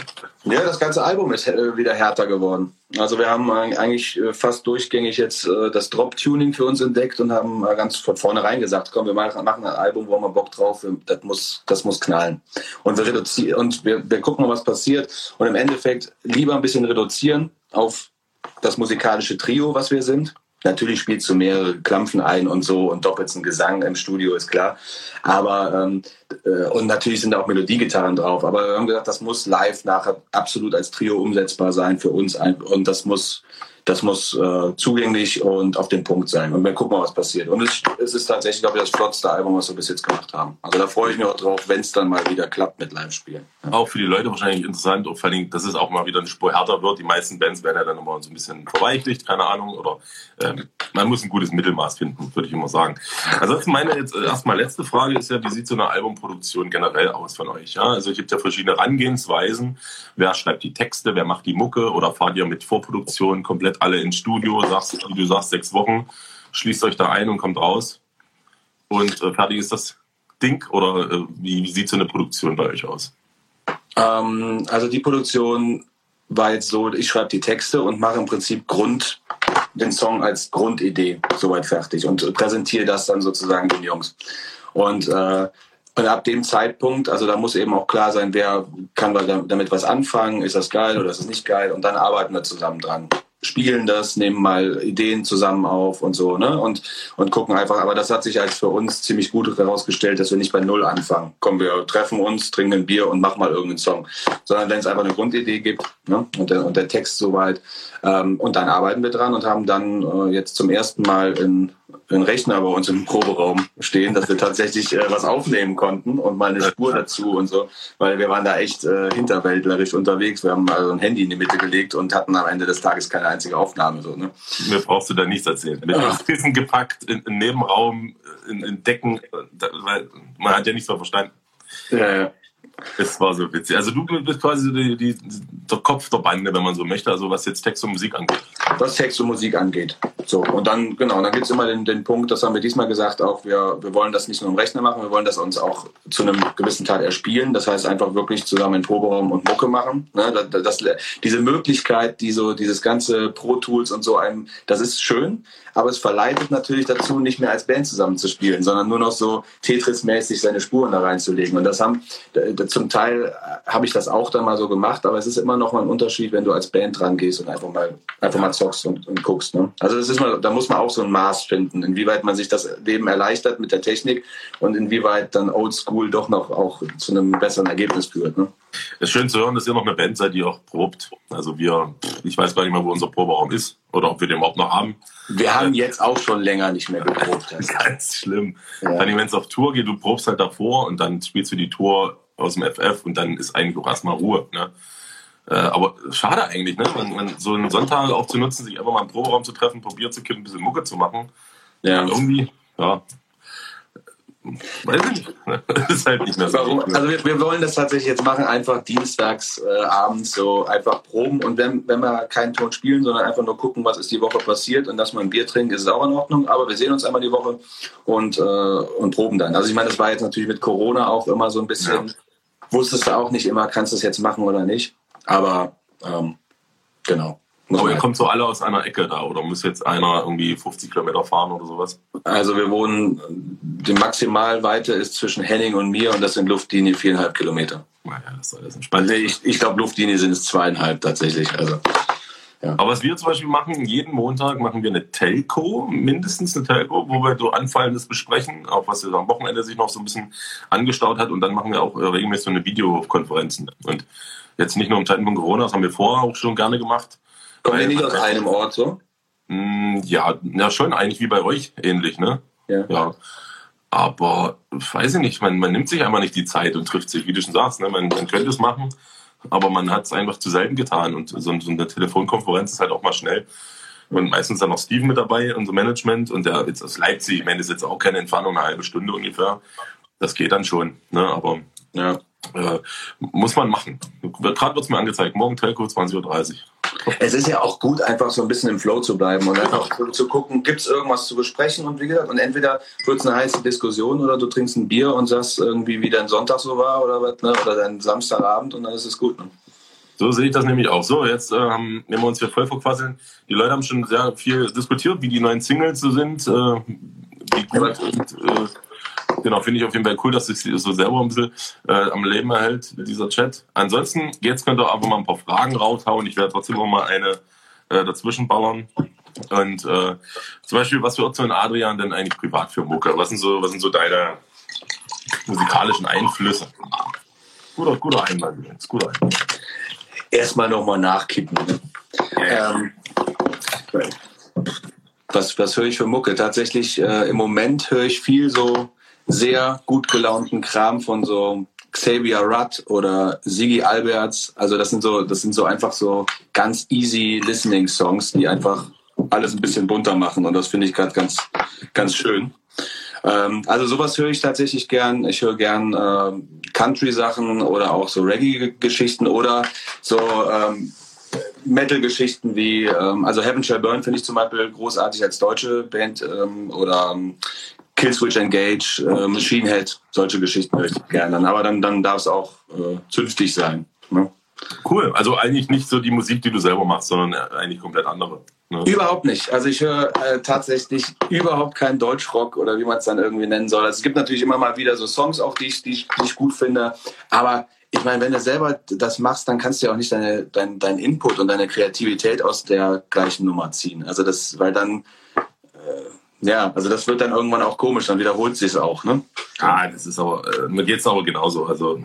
Ja, das ganze Album ist äh, wieder härter geworden. Also wir haben eigentlich äh, fast durchgängig jetzt äh, das Drop-Tuning für uns entdeckt und haben ganz von vornherein gesagt, komm, wir machen ein Album, wo wir Bock drauf, das muss, das muss knallen. Und wir reduzieren und wir, wir gucken mal, was passiert. Und im Endeffekt lieber ein bisschen reduzieren auf das musikalische Trio, was wir sind Natürlich spielst du mehrere Klampfen ein und so und doppelst einen Gesang im Studio, ist klar. Aber ähm, äh, und natürlich sind da auch Melodiegitarren drauf. Aber wir haben gesagt, das muss live nachher absolut als Trio umsetzbar sein für uns und das muss das muss äh, zugänglich und auf den Punkt sein. Und wir gucken mal, was passiert. Und es, es ist tatsächlich, glaube ich, das flottste Album, was wir bis jetzt gemacht haben. Also da freue ich mich auch drauf, wenn es dann mal wieder klappt mit Live-Spielen. Ja. Auch für die Leute wahrscheinlich interessant, vor allem, dass es auch mal wieder eine Spur härter wird. Die meisten Bands werden ja dann immer so ein bisschen verweichlicht, keine Ahnung. Oder ähm, man muss ein gutes Mittelmaß finden, würde ich immer sagen. Also meine jetzt äh, erstmal letzte Frage ist ja, wie sieht so eine Albumproduktion generell aus von euch? Ja? Also es gibt ja verschiedene Herangehensweisen. Wer schreibt die Texte, wer macht die Mucke oder fahrt ihr mit Vorproduktion komplett alle ins Studio, sagst, du sagst, sechs Wochen, schließt euch da ein und kommt raus und äh, fertig ist das Ding? Oder äh, wie, wie, sieht so eine Produktion bei euch aus? Ähm, also die Produktion war jetzt so, ich schreibe die Texte und mache im Prinzip Grund, den Song als Grundidee soweit fertig und präsentiere das dann sozusagen den Jungs. Und äh, und ab dem Zeitpunkt, also da muss eben auch klar sein, wer kann damit was anfangen, ist das geil oder ist es nicht geil und dann arbeiten wir zusammen dran spielen das, nehmen mal Ideen zusammen auf und so, ne? Und, und gucken einfach, aber das hat sich als für uns ziemlich gut herausgestellt, dass wir nicht bei Null anfangen. Kommen wir, treffen uns, trinken ein Bier und machen mal irgendeinen Song. Sondern wenn es einfach eine Grundidee gibt, ne? Und der, und der Text soweit. Ähm, und dann arbeiten wir dran und haben dann äh, jetzt zum ersten Mal in einen Rechner bei uns im Proberaum stehen, dass wir tatsächlich äh, was aufnehmen konnten und mal eine Spur dazu und so, weil wir waren da echt äh, hinterwäldlerisch unterwegs. Wir haben also ein Handy in die Mitte gelegt und hatten am Ende des Tages keine einzige Aufnahme. So, ne? Mir brauchst du da nichts erzählen. Mit ja. Kissen gepackt, in, in Nebenraum, in, in Decken, da, weil man hat ja nichts mehr verstanden. Ja, ja. Es war so witzig. Also du bist quasi die, die, der Kopf der Bande, wenn man so möchte, also was jetzt Text und Musik angeht. Was Text und Musik angeht. So, und dann, genau, dann gibt es immer den, den Punkt, das haben wir diesmal gesagt, auch wir, wir wollen das nicht nur im Rechner machen, wir wollen das uns auch zu einem gewissen Teil erspielen. Das heißt einfach wirklich zusammen in Proberaum und Mucke machen. Ne? Das, das, diese Möglichkeit, die so, dieses ganze Pro-Tools und so einem, das ist schön, aber es verleitet natürlich dazu, nicht mehr als Band zusammen zu spielen, sondern nur noch so Tetris-mäßig seine Spuren da reinzulegen. Und das haben, zum Teil äh, habe ich das auch dann mal so gemacht, aber es ist immer noch mal ein Unterschied, wenn du als Band dran gehst und einfach mal, einfach mal zockst und, und guckst. Ne? Also das ist mal, da muss man auch so ein Maß finden, inwieweit man sich das Leben erleichtert mit der Technik und inwieweit dann Oldschool doch noch auch zu einem besseren Ergebnis führt. Ne? Es ist schön zu hören, dass ihr noch eine Band seid, die auch probt. Also wir, ich weiß gar nicht mehr, wo unser Proberaum ist oder ob wir den überhaupt noch haben. Wir haben jetzt auch schon länger nicht mehr geprobt. Ganz schlimm. Ja. Wenn es auf Tour geht, du probst halt davor und dann spielst du die Tour aus dem FF und dann ist eigentlich auch erstmal Ruhe. Ne? Äh, aber schade eigentlich, ne? Man, man, so einen Sonntag auch zu nutzen, sich einfach mal im Proberaum zu treffen, probiert zu kippen, ein bisschen Mucke zu machen. Ja. Und irgendwie, ja, Weiß ich nicht. Das ist halt nicht mehr so. Warum? Also wir, wir, wollen das tatsächlich jetzt machen, einfach dienstags äh, abends so einfach proben und wenn, wenn wir keinen Ton spielen, sondern einfach nur gucken, was ist die Woche passiert und dass wir ein Bier trinken, ist es auch in Ordnung. Aber wir sehen uns einmal die Woche und, äh, und proben dann. Also ich meine, das war jetzt natürlich mit Corona auch immer so ein bisschen, ja. wusstest du auch nicht immer, kannst du es jetzt machen oder nicht. Aber ähm, genau. Aber ihr kommt so alle aus einer Ecke da oder muss jetzt einer irgendwie 50 Kilometer fahren oder sowas? Also wir wohnen, die Maximalweite ist zwischen Henning und mir und das sind Luftlinie viereinhalb Kilometer. Naja, das ist alles entspannt. Ich, ich glaube, Luftlinie sind es zweieinhalb tatsächlich. Also, ja. Aber was wir zum Beispiel machen, jeden Montag machen wir eine Telco, mindestens eine Telco, wo wir so Anfallendes besprechen, auch was am Wochenende sich noch so ein bisschen angestaut hat und dann machen wir auch regelmäßig so eine Videokonferenzen. Und jetzt nicht nur im von Corona, das haben wir vorher auch schon gerne gemacht Kommen wir nicht aus einem Ort so? Mm, ja, ja, schon eigentlich wie bei euch ähnlich, ne? Ja. ja. Aber weiß ich nicht, man, man nimmt sich einmal nicht die Zeit und trifft sich, wie du schon sagst, ne? man, man könnte es machen, aber man hat es einfach zu selten getan und so, so, eine Telefonkonferenz ist halt auch mal schnell. Und meistens dann noch Steven mit dabei, unser Management. Und der jetzt aus Leipzig, ich meine, das ist jetzt auch keine Entfernung, eine halbe Stunde ungefähr. Das geht dann schon. Ne? Aber ja, äh, muss man machen. Gerade wird es mir angezeigt. Morgen Telco 20.30 Uhr. Es ist ja auch gut, einfach so ein bisschen im Flow zu bleiben und einfach zu, zu gucken, gibt es irgendwas zu besprechen und wie gesagt, und entweder wird es eine heiße Diskussion oder du trinkst ein Bier und sagst irgendwie, wie dein Sonntag so war oder was, ne? oder dein Samstagabend und dann ist es gut. Ne? So sehe ich das nämlich auch. So, jetzt äh, haben, nehmen wir uns hier voll verquasseln. Die Leute haben schon sehr viel diskutiert, wie die neuen Singles so sind, äh, wie gut und äh, Genau, finde ich auf jeden Fall cool, dass sich so selber ein bisschen äh, am Leben erhält, dieser Chat. Ansonsten, jetzt könnt ihr einfach mal ein paar Fragen raushauen. Ich werde trotzdem noch mal eine äh, dazwischen ballern. Und äh, zum Beispiel, was hört so ein Adrian denn eigentlich privat für Mucke? Was sind so, was sind so deine musikalischen Einflüsse? Guter, guter Einwand, übrigens. Guter Einwand. Erstmal nochmal nachkippen. Ne? Ja. Ähm, was, was höre ich für Mucke? Tatsächlich, äh, im Moment höre ich viel so sehr gut gelaunten Kram von so Xavier Rudd oder Siggy Alberts. Also das sind so, das sind so einfach so ganz easy listening Songs, die einfach alles ein bisschen bunter machen und das finde ich gerade ganz, ganz schön. Ähm, also sowas höre ich tatsächlich gern. Ich höre gern äh, Country-Sachen oder auch so Reggae-Geschichten oder so ähm, Metal-Geschichten wie, ähm, also Heaven Shall Burn finde ich zum Beispiel großartig als deutsche Band ähm, oder ähm, Killswitch Engage, äh, Machine Head, solche Geschichten möchte ich gerne. Aber dann, dann darf es auch äh, zünftig sein. Ne? Cool. Also eigentlich nicht so die Musik, die du selber machst, sondern eigentlich komplett andere. Ne? Überhaupt nicht. Also ich höre äh, tatsächlich überhaupt keinen Deutschrock oder wie man es dann irgendwie nennen soll. Also es gibt natürlich immer mal wieder so Songs, auch die ich, die ich, die ich gut finde. Aber ich meine, wenn du selber das machst, dann kannst du ja auch nicht deine, dein, dein Input und deine Kreativität aus der gleichen Nummer ziehen. Also das, weil dann ja, also das wird dann irgendwann auch komisch, dann wiederholt sich es auch, ne? Ah, das ist aber, äh, mir geht es aber genauso. Also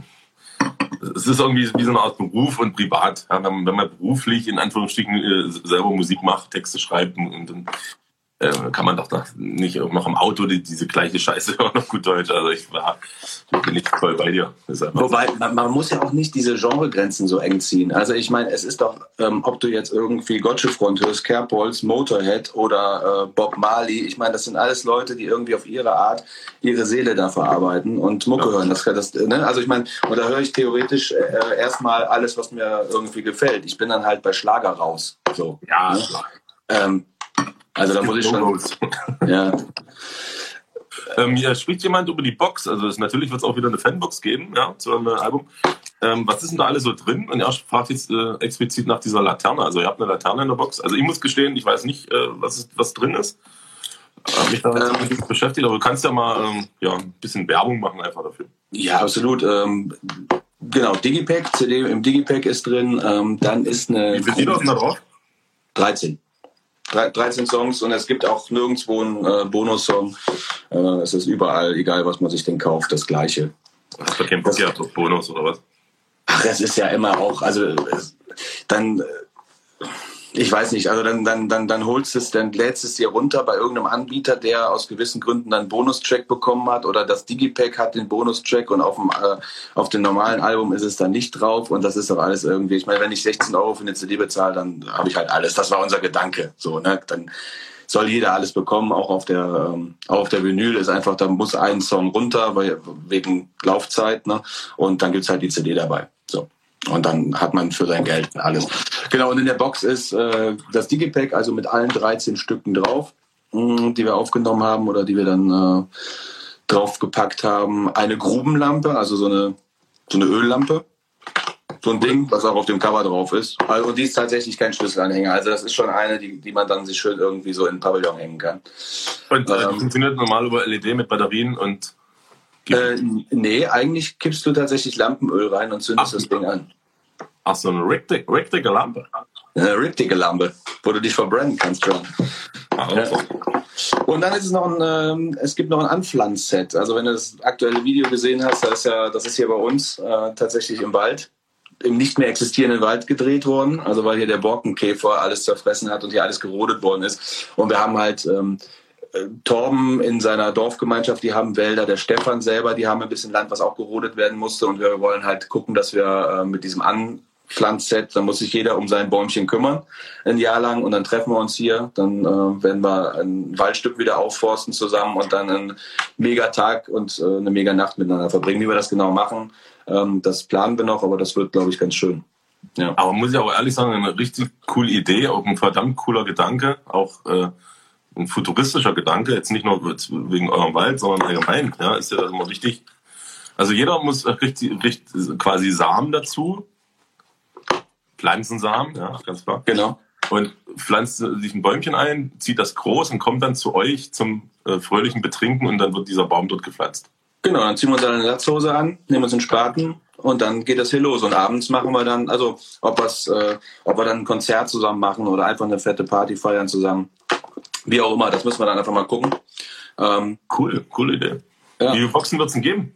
es ist irgendwie wie so eine Art Beruf und privat. Ja, wenn, man beruflich in Anführungsstrichen äh, selber Musik macht, Texte schreibt und, und äh, kann man doch nicht noch im Auto die, diese gleiche Scheiße hören auf gut Deutsch. Also ich war, bin nicht voll bei dir. Wobei, man, man, muss ja auch nicht diese Genregrenzen so eng ziehen. Also ich meine, es ist doch, ähm, ob du jetzt irgendwie Gotcha Front hörst, Carepols, Motorhead oder äh, Bob Marley, ich meine, das sind alles Leute, die irgendwie auf ihre Art ihre Seele da verarbeiten und Mucke ja. hören. Das, das, ne? Also ich meine, und da höre ich theoretisch äh, erstmal alles, was mir irgendwie gefällt. Ich bin dann halt bei Schlager raus. So, ja, ne? ähm, also da muss ich schon. ja. Ähm, hier spricht jemand über die Box. Also das, natürlich wird es auch wieder eine Fanbox geben, ja, zu einem Album. Ähm, was ist denn da alles so drin? Und er fragt jetzt äh, explizit nach dieser Laterne. Also ihr habt eine Laterne in der Box. Also ich muss gestehen, ich weiß nicht, äh, was, ist, was drin ist. Habe mich da ähm, beschäftigt, aber du kannst ja mal ähm, ja, ein bisschen Werbung machen einfach dafür. Ja, absolut. Ähm, genau, Digipack, CD im Digipack ist drin. Ähm, dann ist eine. Wie viele Lieder sind da drauf? 13. 13 Songs und es gibt auch nirgendwo einen äh, Bonussong. Äh, es ist überall, egal was man sich denn kauft, das Gleiche. Hast du keinen Bock gehabt auf Bonus oder was? Ach, es ist ja immer auch, also es, dann äh, ich weiß nicht, also dann, dann, dann, dann holst es, dann lädst es dir runter bei irgendeinem Anbieter, der aus gewissen Gründen dann Bonustrack bekommen hat oder das Digipack hat den Bonustrack und auf dem, äh, auf dem normalen Album ist es dann nicht drauf und das ist doch alles irgendwie, ich meine, wenn ich 16 Euro für eine CD bezahle, dann habe ich halt alles. Das war unser Gedanke, so, ne, dann soll jeder alles bekommen, auch auf der, ähm, auf der Vinyl ist einfach, da muss ein Song runter, weil, wegen Laufzeit, ne, und dann gibt's halt die CD dabei. Und dann hat man für sein Geld alles. Genau, und in der Box ist äh, das Digipack, also mit allen 13 Stücken drauf, mh, mm, die wir aufgenommen haben oder die wir dann äh, draufgepackt haben. Eine Grubenlampe, also so eine, so eine Öllampe. So ein Ding, was auch auf dem Cover drauf ist. Also, und die ist tatsächlich kein Schlüsselanhänger. Also das ist schon eine, die, die man dann sich schön irgendwie so in den Pavillon hängen kann. Und äh, ähm, funktioniert normal über LED mit Batterien und äh, nee, eigentlich kippst du tatsächlich Lampenöl rein und zündest Ach, das Ding an. Ach, so eine richtige, richtige Lampe. Eine richtige Lampe, wo du dich verbrennen kannst, John. Also. Und dann ist es noch ein, ähm, es gibt noch ein Anpflanzset. Also wenn du das aktuelle Video gesehen hast, das ist ja, das ist hier bei uns äh, tatsächlich im Wald, im nicht mehr existierenden Wald gedreht worden. Also weil hier der Borkenkäfer alles zerfressen hat und hier alles gerodet worden ist. Und wir haben halt ähm, Torben in seiner Dorfgemeinschaft, die haben Wälder, der Stefan selber, die haben ein bisschen Land, was auch gerodet werden musste und wir wollen halt gucken, dass wir äh, mit diesem An Pflanzset, dann muss sich jeder um sein Bäumchen kümmern, ein Jahr lang und dann treffen wir uns hier, dann äh, werden wir ein Waldstück wieder aufforsten zusammen und dann einen Megatag und äh, eine Mega-Nacht miteinander verbringen. Wie wir das genau machen, ähm, das planen wir noch, aber das wird, glaube ich, ganz schön. Ja. Aber muss ich auch ehrlich sagen, eine richtig coole Idee, auch ein verdammt cooler Gedanke, auch äh, ein futuristischer Gedanke, jetzt nicht nur wegen eurem Wald, sondern allgemein, ja, ist ja das immer wichtig. Also jeder muss richtig, richtig quasi Samen dazu, Pflanzensamen, ja, ganz klar. Genau. Und pflanzt sich ein Bäumchen ein, zieht das groß und kommt dann zu euch zum äh, fröhlichen Betrinken und dann wird dieser Baum dort gepflanzt. Genau, dann ziehen wir uns eine Latzhose an, nehmen uns einen Spaten und dann geht das hier los. Und abends machen wir dann, also ob, was, äh, ob wir dann ein Konzert zusammen machen oder einfach eine fette Party feiern zusammen. Wie auch immer, das müssen wir dann einfach mal gucken. Ähm, cool, coole Idee. Ja. Wie viele Boxen wird es denn geben?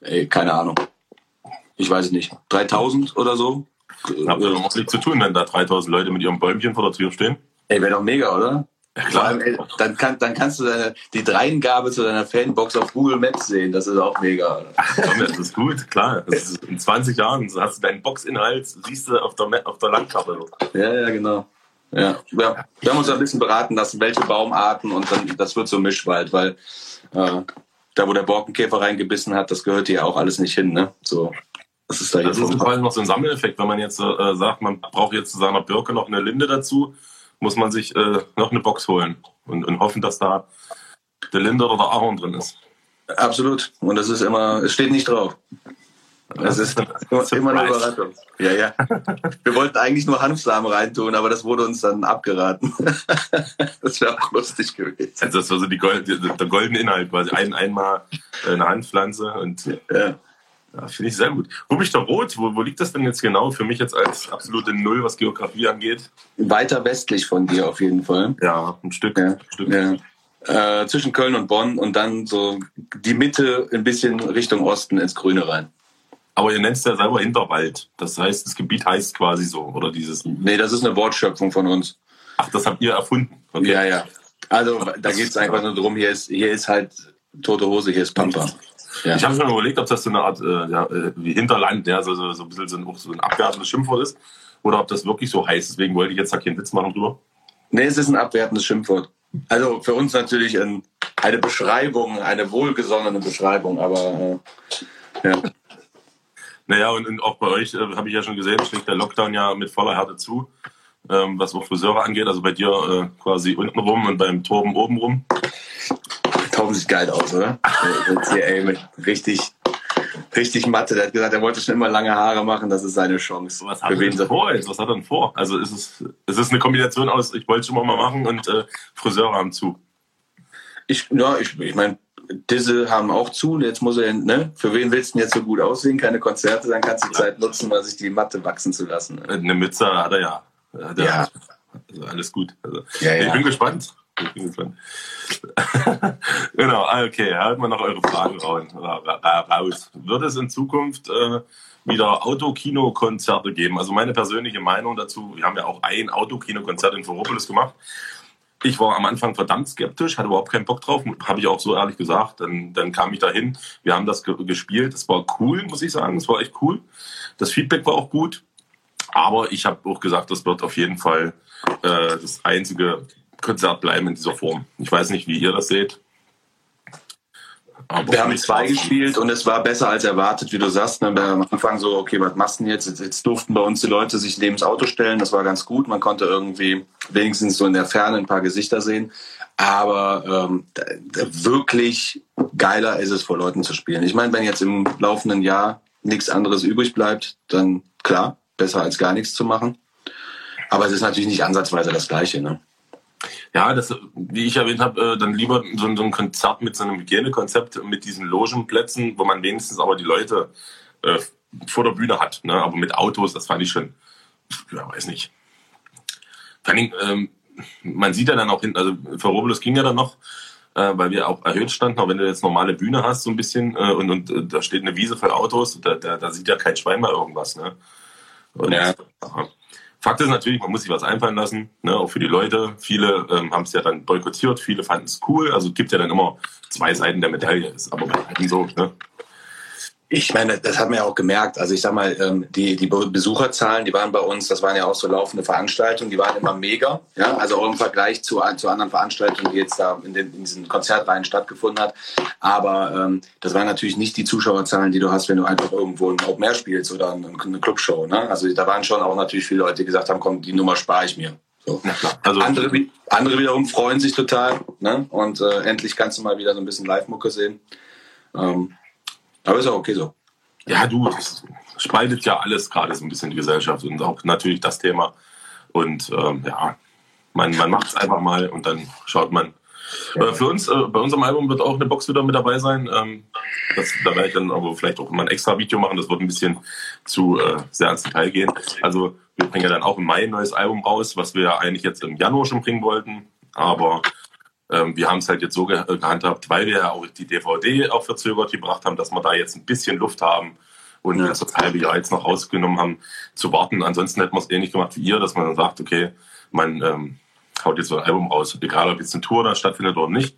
Ey, keine Ahnung. Ich weiß es nicht. 3000 oder so? Habt ihr noch nichts zu tun, wenn da 3000 Leute mit ihrem Bäumchen vor der Tür stehen? Ey, wäre doch mega, oder? Ja, klar. Allem, ey, dann, kann, dann kannst du deine, die Dreingabe zu deiner Fanbox auf Google Maps sehen. Das ist auch mega. Ach, komm, das ist gut, klar. Ist in 20 Jahren hast du deinen Boxinhalt, siehst du auf der, auf der Landkarte. Ja, ja, genau. Ja. Wir, wir haben uns ein bisschen beraten lassen, welche Baumarten und dann, das wird so Mischwald, weil äh, da, wo der Borkenkäfer reingebissen hat, das gehört hier auch alles nicht hin, ne? So. Das ist da Das ist quasi noch so ein Sammeleffekt, wenn man jetzt äh, sagt, man braucht jetzt zu seiner Birke noch eine Linde dazu, muss man sich äh, noch eine Box holen und, und hoffen, dass da der Linde oder der Ahorn drin ist. Absolut. Und das ist immer, es steht nicht drauf. Es ist immer, eine Überraschung. Ja, ja. Wir wollten eigentlich nur Hanfsamen reintun, aber das wurde uns dann abgeraten. das wäre auch lustig gewesen. Also das war so die Gold, der goldene Inhalt, quasi ein, einmal eine Handpflanze und ja. Ja, Finde ich sehr gut. Wo bin ich da rot? Wo, wo liegt das denn jetzt genau für mich jetzt als absolute Null, was Geografie angeht? Weiter westlich von dir auf jeden Fall. Ja, ein Stück. Ja, ein Stück. Ja. Äh, zwischen Köln und Bonn und dann so die Mitte ein bisschen Richtung Osten ins Grüne rein. Aber ihr nennt es ja selber Hinterwald. Das heißt, das Gebiet heißt quasi so, oder dieses. Nee, das ist eine Wortschöpfung von uns. Ach, das habt ihr erfunden. Okay. Ja, ja. Also da geht es einfach nur darum, hier ist, hier ist halt tote Hose, hier ist Pampa. Ja. Ich habe schon überlegt, ob das so eine Art äh, ja, äh, wie Hinterland, ja, so, so, so ein bisschen so ein, so ein abwertendes Schimpfwort ist, oder ob das wirklich so heißt. Deswegen wollte ich jetzt da keinen Witz machen drüber. Nee, es ist ein abwertendes Schimpfwort. Also für uns natürlich ein, eine Beschreibung, eine wohlgesonnene Beschreibung, aber äh, ja. Naja, und, und auch bei euch äh, habe ich ja schon gesehen, schlägt der Lockdown ja mit voller Härte zu, ähm, was auch Friseure angeht. Also bei dir äh, quasi unten rum und beim Torben oben rum. Torben sieht geil aus, oder? Jetzt hier, ey, mit richtig, richtig Matte. Der hat gesagt, er wollte schon immer lange Haare machen, das ist seine Chance. Was hat er denn vor jetzt? Was hat er denn vor? Also ist es, es ist eine Kombination aus, ich wollte es schon mal machen und äh, Friseure haben zu. Ich, ja, ich, ich meine, diese haben auch zu. Jetzt muss er, ne? Für wen willst du denn jetzt so gut aussehen? Keine Konzerte, dann kannst du die Zeit nutzen, mal sich die Matte wachsen zu lassen. Ne? Eine Mütze hat er ja. Hat er ja. Also alles gut. Also, ja, ja. Ich bin gespannt. Ich bin gespannt. genau, okay, halt mal noch eure Fragen raus. Wird es in Zukunft äh, wieder Autokino-Konzerte geben? Also meine persönliche Meinung dazu, wir haben ja auch ein Autokino-Konzert in Ferropolis gemacht ich war am Anfang verdammt skeptisch, hatte überhaupt keinen Bock drauf, habe ich auch so ehrlich gesagt. Dann, dann kam ich dahin, wir haben das gespielt, es war cool, muss ich sagen, es war echt cool. Das Feedback war auch gut, aber ich habe auch gesagt, das wird auf jeden Fall äh, das einzige Konzert bleiben in dieser Form. Ich weiß nicht, wie ihr das seht. Wir haben zwei gespielt und es war besser als erwartet, wie du sagst. Ne? Wir haben am Anfang so, okay, was machst du denn jetzt? jetzt? durften bei uns die Leute sich neben das Auto stellen. Das war ganz gut. Man konnte irgendwie wenigstens so in der Ferne ein paar Gesichter sehen. Aber ähm, wirklich geiler ist es, vor Leuten zu spielen. Ich meine, wenn jetzt im laufenden Jahr nichts anderes übrig bleibt, dann klar, besser als gar nichts zu machen. Aber es ist natürlich nicht ansatzweise das Gleiche. Ne? Ja, das, wie ich erwähnt habe, äh, dann lieber so, so ein Konzert mit so einem Hygienekonzept, mit diesen Logenplätzen, wo man wenigstens aber die Leute äh, vor der Bühne hat. Ne? Aber mit Autos, das fand ich schon, ja, weiß nicht. Vor allem, ähm, man sieht ja dann auch hinten, also Ferropolis ging ja dann noch, äh, weil wir auch erhöht standen, auch wenn du jetzt normale Bühne hast, so ein bisschen, äh, und, und äh, da steht eine Wiese voll Autos, da, da, da sieht ja kein Schwein mal irgendwas. Ne? Und, ja. Fakt ist natürlich, man muss sich was einfallen lassen, ne, auch für die Leute. Viele ähm, haben es ja dann boykottiert, viele fanden es cool. Also es gibt ja dann immer zwei Seiten der Medaille. Ist aber bei so, ne? Ich meine, das hat man ja auch gemerkt. Also ich sag mal, ähm, die, die Besucherzahlen, die waren bei uns, das waren ja auch so laufende Veranstaltungen, die waren immer mega. Ja? Also auch im Vergleich zu, zu anderen Veranstaltungen, die jetzt da in, den, in diesen Konzertreihen stattgefunden hat. Aber ähm, das waren natürlich nicht die Zuschauerzahlen, die du hast, wenn du einfach irgendwo ein Open Air spielst oder eine, eine Clubshow. Ne? Also da waren schon auch natürlich viele Leute, die gesagt haben, komm, die Nummer spare ich mir. So. Also, andere, andere wiederum freuen sich total. Ne? Und äh, endlich kannst du mal wieder so ein bisschen Live-Mucke sehen. Ähm, aber ist auch okay so. Ja, du, es spaltet ja alles gerade so ein bisschen die Gesellschaft und auch natürlich das Thema. Und ähm, ja, man, man macht es einfach mal und dann schaut man. Äh, für uns, äh, bei unserem Album wird auch eine Box wieder mit dabei sein. Ähm, das, da werde ich dann aber vielleicht auch mal ein extra Video machen. Das wird ein bisschen zu äh, sehr ans Detail gehen. Also wir bringen ja dann auch im Mai ein neues Album raus, was wir ja eigentlich jetzt im Januar schon bringen wollten. Aber ähm, wir haben es halt jetzt so ge gehandhabt, weil wir ja auch die DVD auch verzögert gebracht haben, dass wir da jetzt ein bisschen Luft haben und ja. das halbe Jahr jetzt noch rausgenommen haben, zu warten. Ansonsten hätten wir es ähnlich gemacht wie ihr, dass man dann sagt, okay, man ähm, haut jetzt so ein Album raus, egal ob jetzt eine Tour da stattfindet oder nicht.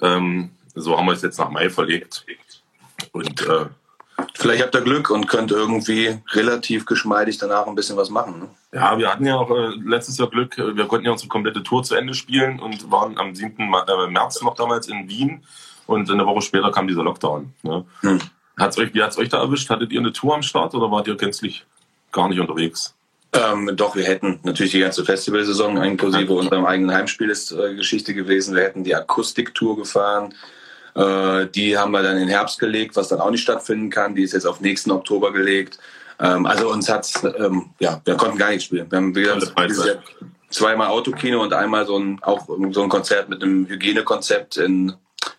Ähm, so haben wir es jetzt nach Mai verlegt. Und äh, Vielleicht habt ihr Glück und könnt irgendwie relativ geschmeidig danach ein bisschen was machen. Ne? Ja, wir hatten ja auch äh, letztes Jahr Glück. Wir konnten ja unsere komplette Tour zu Ende spielen und waren am 7. Äh, März noch damals in Wien. Und eine Woche später kam dieser Lockdown. Ne? Hm. Hat's euch, wie hat es euch da erwischt? Hattet ihr eine Tour am Start oder wart ihr gänzlich gar nicht unterwegs? Ähm, doch, wir hätten natürlich die ganze Festivalsaison inklusive unserem eigenen Heimspiel ist äh, Geschichte gewesen. Wir hätten die Akustiktour gefahren. Äh, die haben wir dann in den Herbst gelegt, was dann auch nicht stattfinden kann. Die ist jetzt auf nächsten Oktober gelegt. Ähm, also uns hat's, ähm, ja, wir konnten gar nichts spielen. Wir haben wieder zweimal Autokino und einmal so ein, auch so ein Konzert mit einem Hygienekonzept in,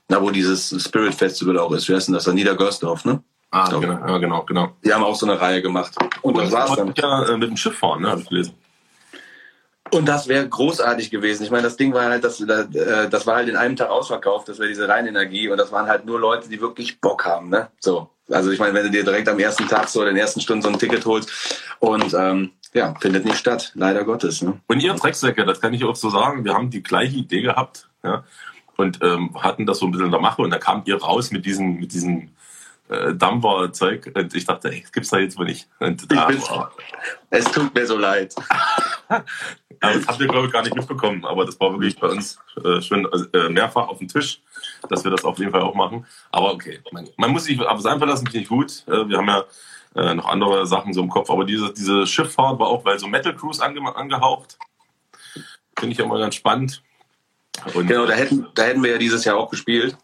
na, wo dieses Spirit Festival auch ist. Wie heißt denn das? Niedergörsdorf, ne? Ah, genau, ja, genau, genau. Die haben auch so eine Reihe gemacht. Und, und das war's dann. Ja, äh, mit dem Schiff fahren, ne, habe ich gelesen. Und das wäre großartig gewesen. Ich meine, das Ding war halt, das, äh, das war halt in einem Tag ausverkauft, das wäre diese Reinenergie und das waren halt nur Leute, die wirklich Bock haben, ne? So. Also ich meine, wenn du dir direkt am ersten Tag so in den ersten Stunden so ein Ticket holst und ähm, ja, findet nicht statt, leider Gottes. Ne? Und ihr Drecksäcke, das kann ich auch so sagen, wir haben die gleiche Idee gehabt, ja, und ähm, hatten das so ein bisschen in der Mache und da kamt ihr raus mit diesen, mit diesen äh, Dampfer-Zeug und ich dachte, ey, das gibt's da jetzt wohl nicht. Und da, es tut mir so leid. Aber das habt ihr, glaube ich, gar nicht mitbekommen. Aber das war wirklich bei uns äh, schon äh, mehrfach auf dem Tisch, dass wir das auf jeden Fall auch machen. Aber okay, man, man muss sich aber sein verlassen, finde ich gut. Äh, wir haben ja äh, noch andere Sachen so im Kopf. Aber diese, diese Schifffahrt war auch, weil so Metal Cruise ange angehaucht. Finde ich immer ganz spannend. Und, genau, da hätten, da hätten wir ja dieses Jahr auch gespielt.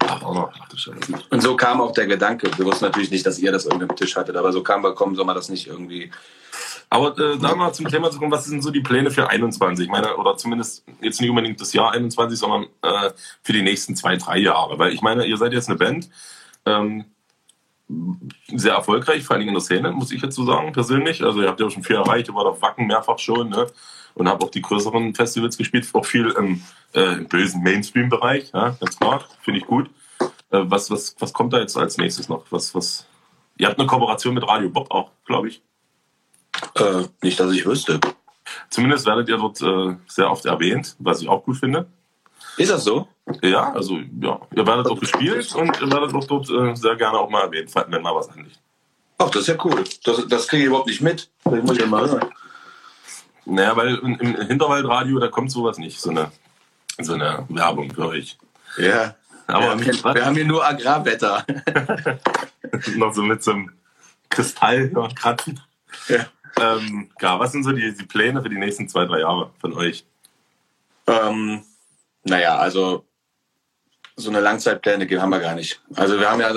Ach, auch noch. Ach, und so kam auch der Gedanke. Wir wussten natürlich nicht, dass ihr das irgendwie am Tisch hattet, aber so kam, warum soll man das nicht irgendwie aber äh, da mal zum Thema zu kommen, was sind so die Pläne für 21? Ich meine, oder zumindest jetzt nicht unbedingt das Jahr 21, sondern äh, für die nächsten zwei, drei Jahre. Weil ich meine, ihr seid jetzt eine Band, ähm, sehr erfolgreich, vor allen Dingen in der Szene, muss ich jetzt so sagen, persönlich. Also ihr habt ja schon viel erreicht, ihr wart auf Wacken mehrfach schon, ne? Und habt auch die größeren Festivals gespielt, auch viel im, äh, im bösen Mainstream-Bereich, ja, ganz klar, finde ich gut. Äh, was, was, was kommt da jetzt als nächstes noch? Was, was, ihr habt eine Kooperation mit Radio Bob auch, glaube ich. Äh, nicht, dass ich wüsste. Zumindest werdet ihr dort äh, sehr oft erwähnt, was ich auch gut finde. Ist das so? Ja, also ja, ihr werdet auch gespielt und ihr werdet auch dort äh, sehr gerne auch mal erwähnt, wenn mal was anliegt. Ach, das ist ja cool. Das, das kriege ich überhaupt nicht mit. Das muss ich mal hören. Naja, weil im Hinterwaldradio, da kommt sowas nicht, so eine, so eine Werbung für euch. Ja. Aber ja, wir, wir haben hier nur Agrarwetter. noch so mit so einem Kristall kratzen. Ja. Ähm, ja, was sind so die, die, Pläne für die nächsten zwei, drei Jahre von euch? Ähm, naja, also so eine Langzeitpläne haben wir gar nicht. Also wir haben ja,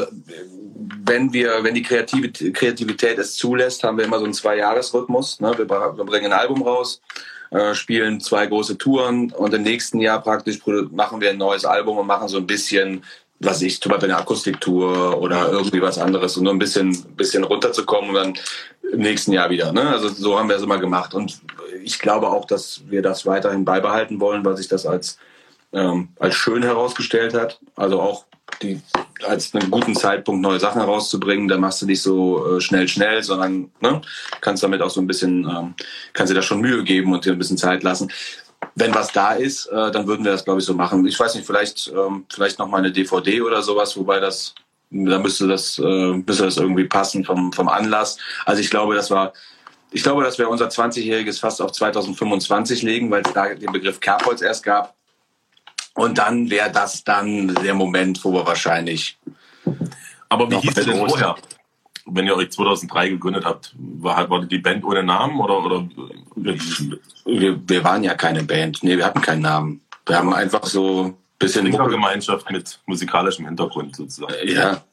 wenn wir, wenn die Kreativität, Kreativität es zulässt, haben wir immer so einen Zwei-Jahres-Rhythmus. Ne? Wir, wir, bringen ein Album raus, äh, spielen zwei große Touren und im nächsten Jahr praktisch machen wir ein neues Album und machen so ein bisschen was ich, zum Beispiel eine Akustiktour oder irgendwie was anderes, um nur ein bisschen, bisschen runterzukommen und dann im nächsten Jahr wieder. Ne? Also so haben wir es immer gemacht. Und ich glaube auch, dass wir das weiterhin beibehalten wollen, weil sich das als, ähm, als schön herausgestellt hat. Also auch die, als einen guten Zeitpunkt neue Sachen herauszubringen, da machst du nicht so äh, schnell, schnell, sondern ne, kannst damit auch so ein bisschen, ähm, kannst dir da schon Mühe geben und dir ein bisschen Zeit lassen wenn was da ist, äh, dann würden wir das, glaube ich, so machen. Ich weiß nicht, vielleicht, ähm, vielleicht noch mal eine DVD oder sowas, wobei das Da müsste das, äh, müsste das irgendwie passen vom, vom Anlass. Also ich glaube, das war, ich glaube, dass wir unser 20-jähriges fast auf 2025 legen, weil es da den Begriff Kerbholz erst gab. Und dann wäre das dann der Moment, wo wir wahrscheinlich. Aber wie hieß denn vorher? Wenn ihr euch 2003 gegründet habt, war, war die Band ohne Namen oder, oder Wir, wir waren ja keine Band. Nee, wir hatten keinen Namen. Wir haben einfach so bisschen. Gemeinschaft mit musikalischem Hintergrund sozusagen? Ja.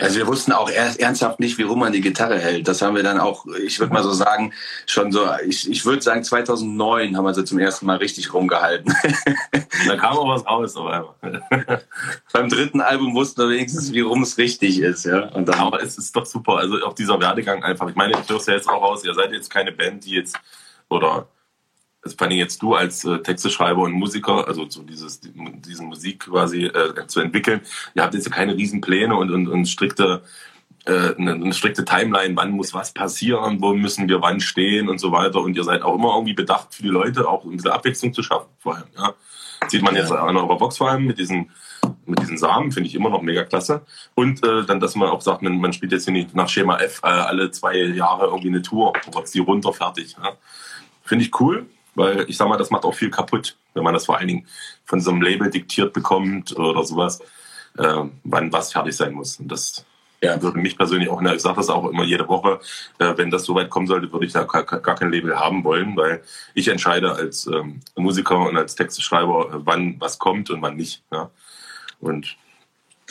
Also wir wussten auch ernsthaft nicht, wie rum man die Gitarre hält. Das haben wir dann auch, ich würde mal so sagen, schon so, ich, ich würde sagen 2009 haben wir sie zum ersten Mal richtig rumgehalten. Da kam auch was raus einmal. Beim dritten Album wussten wir wenigstens, wie rum es richtig ist. Ja? Aber es ist doch super. Also auch dieser Werdegang einfach. Ich meine, ich höre ja jetzt auch raus, ihr seid jetzt keine Band, die jetzt, oder also vor allem jetzt du als äh, Texteschreiber und Musiker, also so dieses, die, diese Musik quasi äh, zu entwickeln, ihr habt jetzt keine riesen Pläne und, und, und strikte äh, eine, eine strikte Timeline, wann muss was passieren, wo müssen wir wann stehen und so weiter. Und ihr seid auch immer irgendwie bedacht für die Leute, auch um diese Abwechslung zu schaffen, vor allem. Ja. Sieht man jetzt an eurer Box vor allem mit diesen, mit diesen Samen, finde ich immer noch mega klasse. Und äh, dann, dass man auch sagt, man, man spielt jetzt hier nicht nach Schema F äh, alle zwei Jahre irgendwie eine Tour, rotzt die runter, fertig. Ja. Finde ich cool, weil ich sag mal, das macht auch viel kaputt, wenn man das vor allen Dingen von so einem Label diktiert bekommt oder sowas, äh, wann was fertig sein muss. Und das ja. würde mich persönlich auch, ne, ich sage das auch immer jede Woche, äh, wenn das so weit kommen sollte, würde ich da gar, gar kein Label haben wollen, weil ich entscheide als ähm, Musiker und als Texteschreiber, äh, wann was kommt und wann nicht. Ja. Und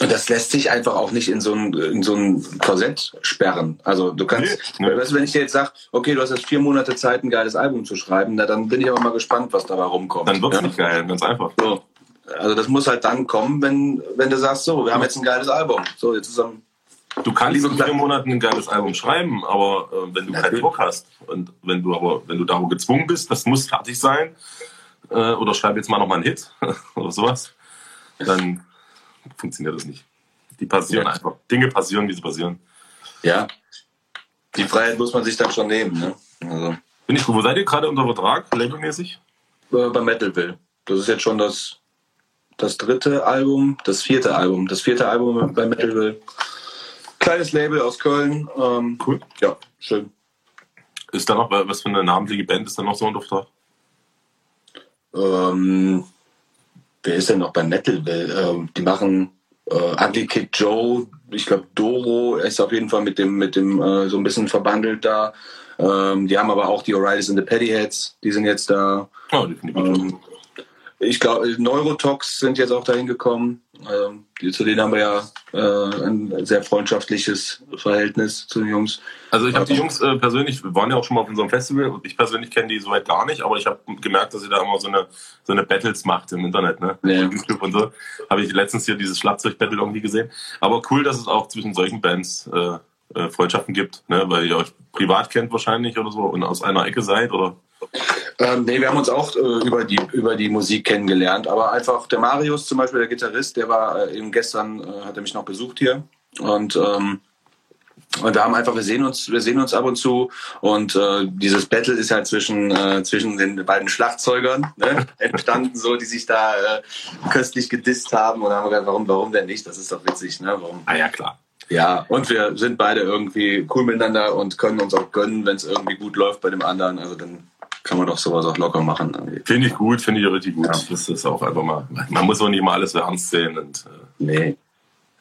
Und das lässt sich einfach auch nicht in so ein, in so ein Korsett sperren. Also du kannst, Nee, nee. weißt wenn ich dir jetzt sage, okay, du hast jetzt vier Monate Zeit, ein geiles Album zu schreiben, na, dann bin ich aber mal gespannt, was dabei rumkommt. dann wird's Ja. nicht geil, ganz einfach. So. Also das muss halt dann kommen, wenn, wenn du sagst, so, wir haben jetzt ein geiles Album. So, jetzt ist am Du kannst in vier. Monaten ein geiles Album schreiben, aber äh, wenn du keinen Natürlich. Druck hast und wenn du aber, wenn du darum gezwungen bist, das muss fertig sein, äh, oder schreib jetzt mal noch mal einen Hit oder sowas, dann funktioniert das nicht. Die passieren Ja. einfach. Dinge passieren, wie sie passieren. Ja. Die Freiheit muss man sich dann schon nehmen, ne? Also, Bin ich gut. Wo seid ihr gerade unter Vertrag, labelmäßig? äh, bei Metalville. Das ist jetzt schon das, das dritte Album, das vierte Album. Das vierte Album bei Metalville. Kleines Label aus Köln. Ähm, Cool. ja, schön. Ist da noch, was für eine namentliche Band ist da noch so unter Vertrag? Ähm, wer ist denn noch bei Metalville? Ähm, die machen äh, Ugly Kid Joe. Ich glaube, Doro ist auf jeden Fall mit dem, mit dem äh, so ein bisschen verbandelt da. Ähm, die haben aber auch die O'Reillys and the Paddyheads. Die sind jetzt da. Oh, definitiv. Ähm, ich glaube, Neurotox sind jetzt auch dahin gekommen. Ähm, die, zu denen haben wir ja äh, ein sehr freundschaftliches Verhältnis zu den Jungs. Also ich habe die Jungs äh, persönlich, wir waren ja auch schon mal auf unserem Festival und ich persönlich kenne die soweit gar nicht, aber ich habe gemerkt, dass ihr da immer so eine so eine Battles macht im Internet, ne? Ja. YouTube und so. Habe ich letztens hier dieses Schlagzeug-Battle irgendwie gesehen. Aber cool, dass es auch zwischen solchen Bands äh, äh, Freundschaften gibt, ne? Weil ihr euch privat kennt wahrscheinlich oder so und aus einer Ecke seid oder Ähm, nee, wir haben uns auch äh, über, die, über die Musik kennengelernt, aber einfach der Marius zum Beispiel, der Gitarrist, der war äh, eben gestern, äh, hat er mich noch besucht hier und ähm, und wir haben einfach, wir sehen uns, wir sehen uns ab und zu und äh, dieses Battle ist halt zwischen äh, zwischen den beiden Schlagzeugern ne, entstanden, so die sich da äh, köstlich gedisst haben und dann haben wir gedacht, warum, warum denn nicht? Das ist doch witzig, ne? Warum? Ah ja, klar. Ja, und wir sind beide irgendwie cool miteinander und können uns auch gönnen, wenn es irgendwie gut läuft bei dem anderen. Also dann kann man doch sowas auch locker machen. Finde ich gut, finde ich richtig gut. Ja. Das ist auch einfach mal, man muss auch nicht mal alles so ernst sehen und äh, Nee.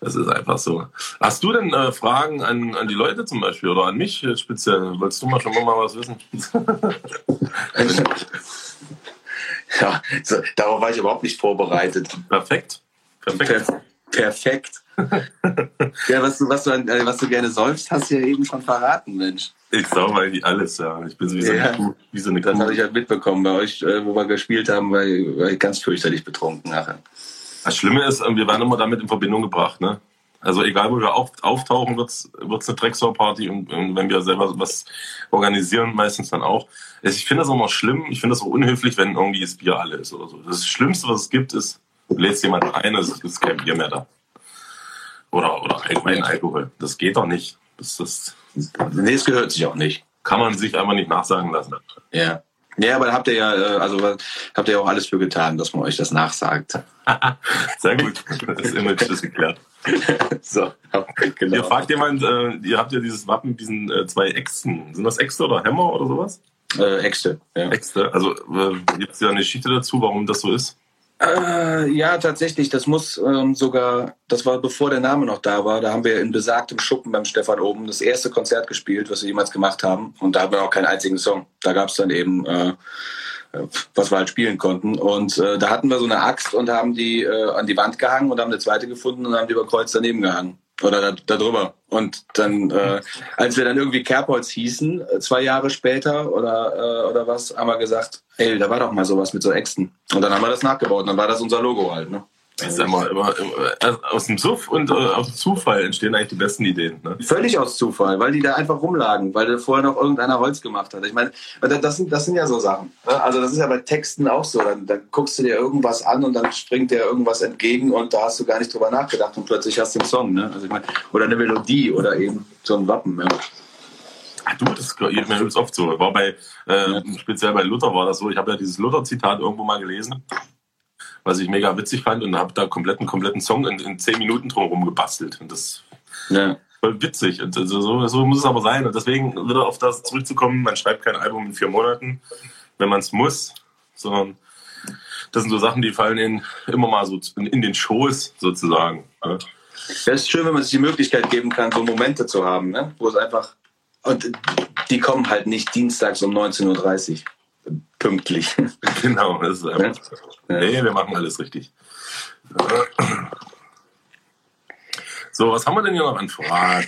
Das ist einfach so. Hast du denn äh, Fragen an, an die Leute zum Beispiel oder an mich speziell? Wolltest du mal schon mal was wissen? ja, so, darauf war ich überhaupt nicht vorbereitet. Perfekt. Perfekt. Per perfekt. ja, was du, was, du, äh, was du gerne säufst, hast du ja eben schon verraten, Mensch. Ich sauge eigentlich alles, ja. Ich bin so wie so Ja. eine Kuh. Wie so eine Das Kuh. habe ich halt mitbekommen bei euch, äh, wo wir gespielt haben, war, ich- war ich ganz fürchterlich betrunken nachher. Das Schlimme ist, äh, wir werden immer damit in Verbindung gebracht, ne? Also egal, wo wir auf, auftauchen, wird's wird's eine Drecksau-Party und, und wenn wir selber was organisieren, meistens dann auch. Ich finde das auch immer schlimm, ich finde das auch unhöflich, wenn irgendwie das Bier alle ist oder so. Das Schlimmste, was es gibt, ist, du lädst jemanden ein, es ist kein Bier mehr da. Oder, oder allgemein Alkohol. Das geht doch nicht. Das, das Nee, es gehört sich auch nicht. kann man sich einfach nicht nachsagen lassen. Ja. Ja, aber da habt ihr ja, äh, also habt ihr ja auch alles für getan, dass man euch das nachsagt. Sehr gut. Das Image ist geklärt. so, genau. Ihr fragt jemand, äh, ihr habt ja dieses Wappen mit diesen äh, zwei Äxten. Sind das Äxte oder Hämmer oder sowas? Äh, Äxte, ja. Äxte. Also äh, gibt es ja eine Geschichte dazu, warum das so ist? Äh, ja, tatsächlich. Das muss ähm, sogar, das war bevor der Name noch da war. Da haben wir in besagtem Schuppen beim Stefan oben das erste Konzert gespielt, was wir jemals gemacht haben. Und da haben wir auch keinen einzigen Song. Da gab es dann eben, äh, was wir halt spielen konnten. Und äh, da hatten wir so eine Axt und haben die äh, an die Wand gehangen und haben eine zweite gefunden und haben die über Kreuz daneben gehangen. Oder da, da. Und dann, äh, als wir dann irgendwie Kerbholz hießen, äh, zwei Jahre später oder, äh, oder was, haben wir gesagt, ey, da war doch mal sowas mit so Äxten. Und dann haben wir das nachgebaut und dann war das unser Logo halt. Ne? Ich sag mal, immer, immer, äh, aus dem Suff und äh, aus Zufall entstehen eigentlich die besten Ideen. Ne? Völlig aus Zufall, weil die da einfach rumlagen, weil da vorher noch irgendeiner Holz gemacht hat. Ich meine, das sind, das sind ja so Sachen. Ne? Also das ist ja bei Texten auch so. Dann, dann guckst du dir irgendwas an und dann springt dir irgendwas entgegen und da hast du gar nicht drüber nachgedacht und plötzlich hast du den Song. Ne? Also ich meine, oder eine Melodie oder eben so ein Wappen. Ja. Ach du, das geht mir übrigens oft so. War bei, äh, ja. speziell bei Luther war das so. Ich habe ja dieses Luther-Zitat irgendwo mal gelesen was ich mega witzig fand und habe da kompletten, kompletten Song in, in zehn Minuten drumherum gebastelt. Und das ja. voll witzig. Und also so, so muss es aber sein. Und deswegen wieder auf das zurückzukommen, man schreibt kein Album in vier Monaten, wenn man es muss, sondern das sind so Sachen, die fallen in, immer mal so in, in den Schoß sozusagen. Ja. Es ist schön, wenn man sich die Möglichkeit geben kann, so Momente zu haben, ne? wo es einfach. Und die kommen halt nicht dienstags um 19.30 Uhr pünktlich. Genau, das ist einfach. Ja. Nee, wir machen alles richtig. So, was haben wir denn hier noch an Fragen?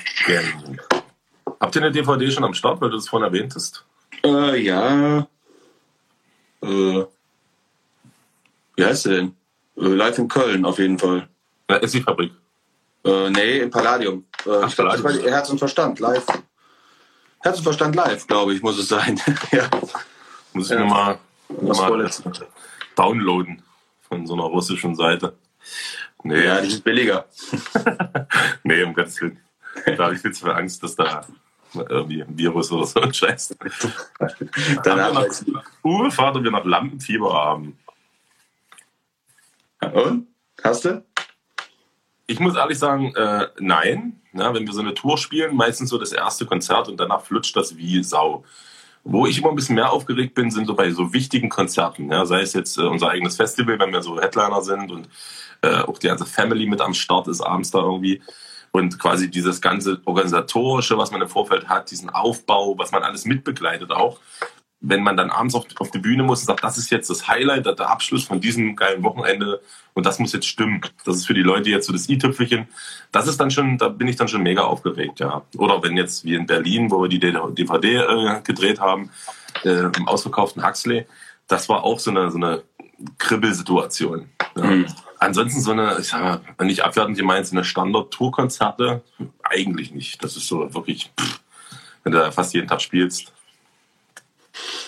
Habt ihr eine DVD schon am Start, weil du das vorhin erwähnt hast? Äh, ja. Äh, wie heißt sie denn? Äh, live in Köln auf jeden Fall. Na, ist die Fabrik? Äh, nee, im Palladium. Äh, Ach, ich war Herz und Verstand live. Herz und Verstand live, glaube ich, muss es sein. ja. Muss ich ja. nochmal noch mal downloaden von so einer russischen Seite. Nee. Ja, die sind billiger. nee, um Gottes Willen. Da habe ich viel zu viel Angst, dass da irgendwie ein Virus oder so ein Scheiß. Danach Uwe, Vater, wir noch Lampenfieber haben. Und? Hast du? Ich muss ehrlich sagen, äh, nein. Ja, wenn wir so eine Tour spielen, meistens so das erste Konzert und danach flutscht das wie Sau. Wo ich immer ein bisschen mehr aufgeregt bin, sind so bei so wichtigen Konzerten. Ja, sei es jetzt äh, unser eigenes Festival, wenn wir so Headliner sind und äh, auch die ganze Family mit am Start ist abends da irgendwie. Und quasi dieses ganze Organisatorische, was man im Vorfeld hat, diesen Aufbau, was man alles mitbegleitet auch wenn man dann abends auf, auf die Bühne muss und sagt, das ist jetzt das Highlight, der Abschluss von diesem geilen Wochenende und das muss jetzt stimmen. Das ist für die Leute jetzt so das i-Tüpfelchen. Das ist dann schon, da bin ich dann schon mega aufgeregt, ja. Oder wenn jetzt wie in Berlin, wo wir die DVD äh, gedreht haben, äh, im ausverkauften Huxley, das war auch so eine, so eine Kribbelsituation. Ja. Mhm. Ansonsten so eine, ich sag mal, nicht abwertend gemeint, so eine Standard-Tour-Konzerte, eigentlich nicht. Das ist so wirklich, pff, wenn du da fast jeden Tag spielst,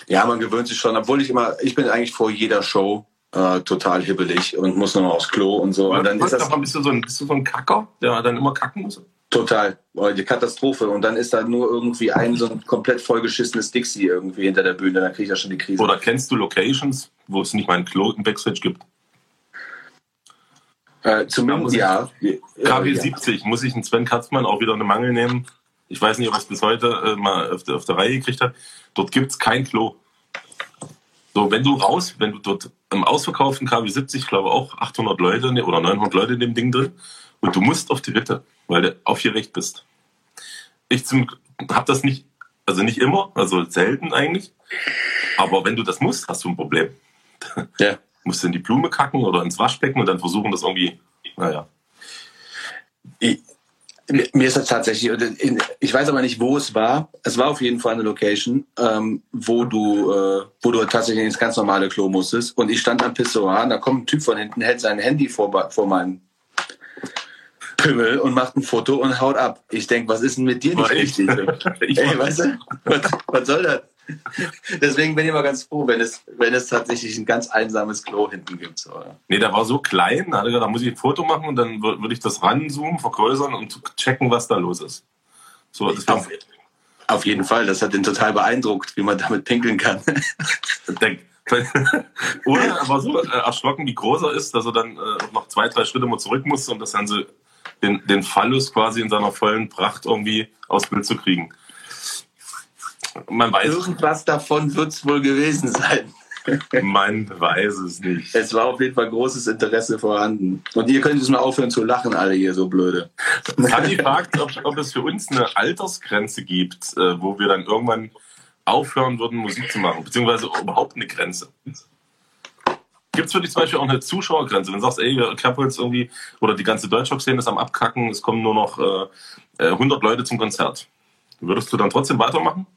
ja, man gewöhnt sich schon, obwohl ich immer, ich bin eigentlich vor jeder Show äh, total hibbelig und muss nochmal aufs Klo und so. Und dann ist das, bist, du so ein, bist du so ein Kacker, der dann immer kacken muss? Total. Oh, die Katastrophe. Und dann ist da nur irgendwie ein so ein komplett vollgeschissenes Dixie irgendwie hinter der Bühne. Dann kriege ich ja schon die Krise. Oder kennst du Locations, wo es nicht mal ein Klo im Backstage gibt? Äh, zumindest ja. KW 70 muss ich einen Sven Katzmann auch wieder eine Mangel nehmen. Ich weiß nicht, ob es bis heute äh, mal auf der, auf der Reihe gekriegt hat. Dort gibt es kein Klo. So, wenn du raus, wenn du dort im ausverkauften KW 70, glaube auch 800 Leute ne, oder 900 Leute in dem Ding drin und du musst auf die Bitte, weil du aufgeregt bist. Ich habe das nicht, also nicht immer, also selten eigentlich. Aber wenn du das musst, hast du ein Problem. Ja. musst du in die Blume kacken oder ins Waschbecken und dann versuchen, das irgendwie, naja. Ich, mir ist das tatsächlich, ich weiß aber nicht, wo es war. Es war auf jeden Fall eine Location, ähm, wo du, äh, wo du tatsächlich ins ganz normale Klo musstest. Und ich stand am Pissoir, und da kommt ein Typ von hinten, hält sein Handy vor, vor meinen Pimmel und macht ein Foto und haut ab. Ich denke, was ist denn mit dir nicht richtig? Ey, weißt du, was, was soll das? Deswegen bin ich immer ganz froh, wenn es, wenn es tatsächlich ein ganz einsames Klo hinten gibt. So. Nee, der war so klein, da muss ich ein Foto machen und dann würde ich das ranzoomen, vergrößern und checken, was da los ist. So, das war, Auf jeden Fall, das hat ihn total beeindruckt, wie man damit pinkeln kann. Der, oder er war so äh, erschrocken, wie groß er ist, dass er dann äh, noch zwei, drei Schritte mal zurück musste, um das Ganze, den, den Phallus quasi in seiner vollen Pracht irgendwie aufs Bild zu kriegen. Man weiß, Irgendwas davon wird es wohl gewesen sein. man weiß es nicht. Es war auf jeden Fall großes Interesse vorhanden. Und ihr könnt jetzt mal aufhören zu lachen, alle hier so blöde. Fanny fragt, ob, ob es für uns eine Altersgrenze gibt, äh, wo wir dann irgendwann aufhören würden, Musik zu machen, beziehungsweise überhaupt eine Grenze. Gibt es für dich zum Beispiel auch eine Zuschauergrenze? Wenn du sagst, ey, Kerbholz irgendwie, oder die ganze Deutschrock-Szene ist am Abkacken, es kommen nur noch äh, äh, 100 Leute zum Konzert. Würdest du dann trotzdem weitermachen?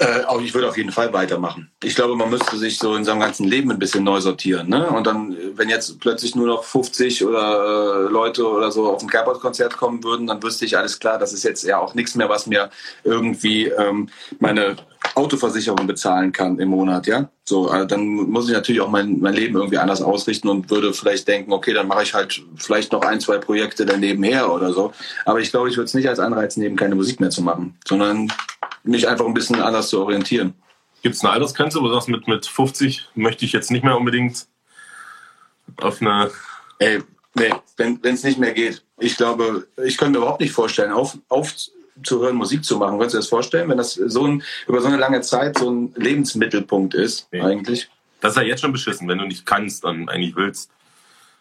Äh, auch ich würde auf jeden Fall weitermachen. Ich glaube, man müsste sich so in seinem ganzen Leben ein bisschen neu sortieren. Ne? Und dann, wenn jetzt plötzlich nur noch 50 oder äh, Leute oder so auf ein Kerbholz-Konzert kommen würden, dann wüsste ich alles klar, das ist jetzt ja auch nichts mehr, was mir irgendwie ähm, meine Autoversicherung bezahlen kann im Monat. Ja, so also dann muss ich natürlich auch mein, mein Leben irgendwie anders ausrichten und würde vielleicht denken, okay, dann mache ich halt vielleicht noch ein, zwei Projekte daneben her oder so. Aber ich glaube, ich würde es nicht als Anreiz nehmen, keine Musik mehr zu machen, sondern mich einfach ein bisschen anders zu orientieren. Gibt es eine Altersgrenze, wo du sagst, mit, mit 50 möchte ich jetzt nicht mehr unbedingt auf eine. Ey, nee, wenn es nicht mehr geht. Ich glaube, ich könnte mir überhaupt nicht vorstellen, auf, aufzuhören, Musik zu machen. Könntest du dir das vorstellen, wenn das so ein, über so eine lange Zeit so ein Lebensmittelpunkt ist, Nee. eigentlich? Das ist ja jetzt schon beschissen, wenn du nicht kannst, dann eigentlich willst.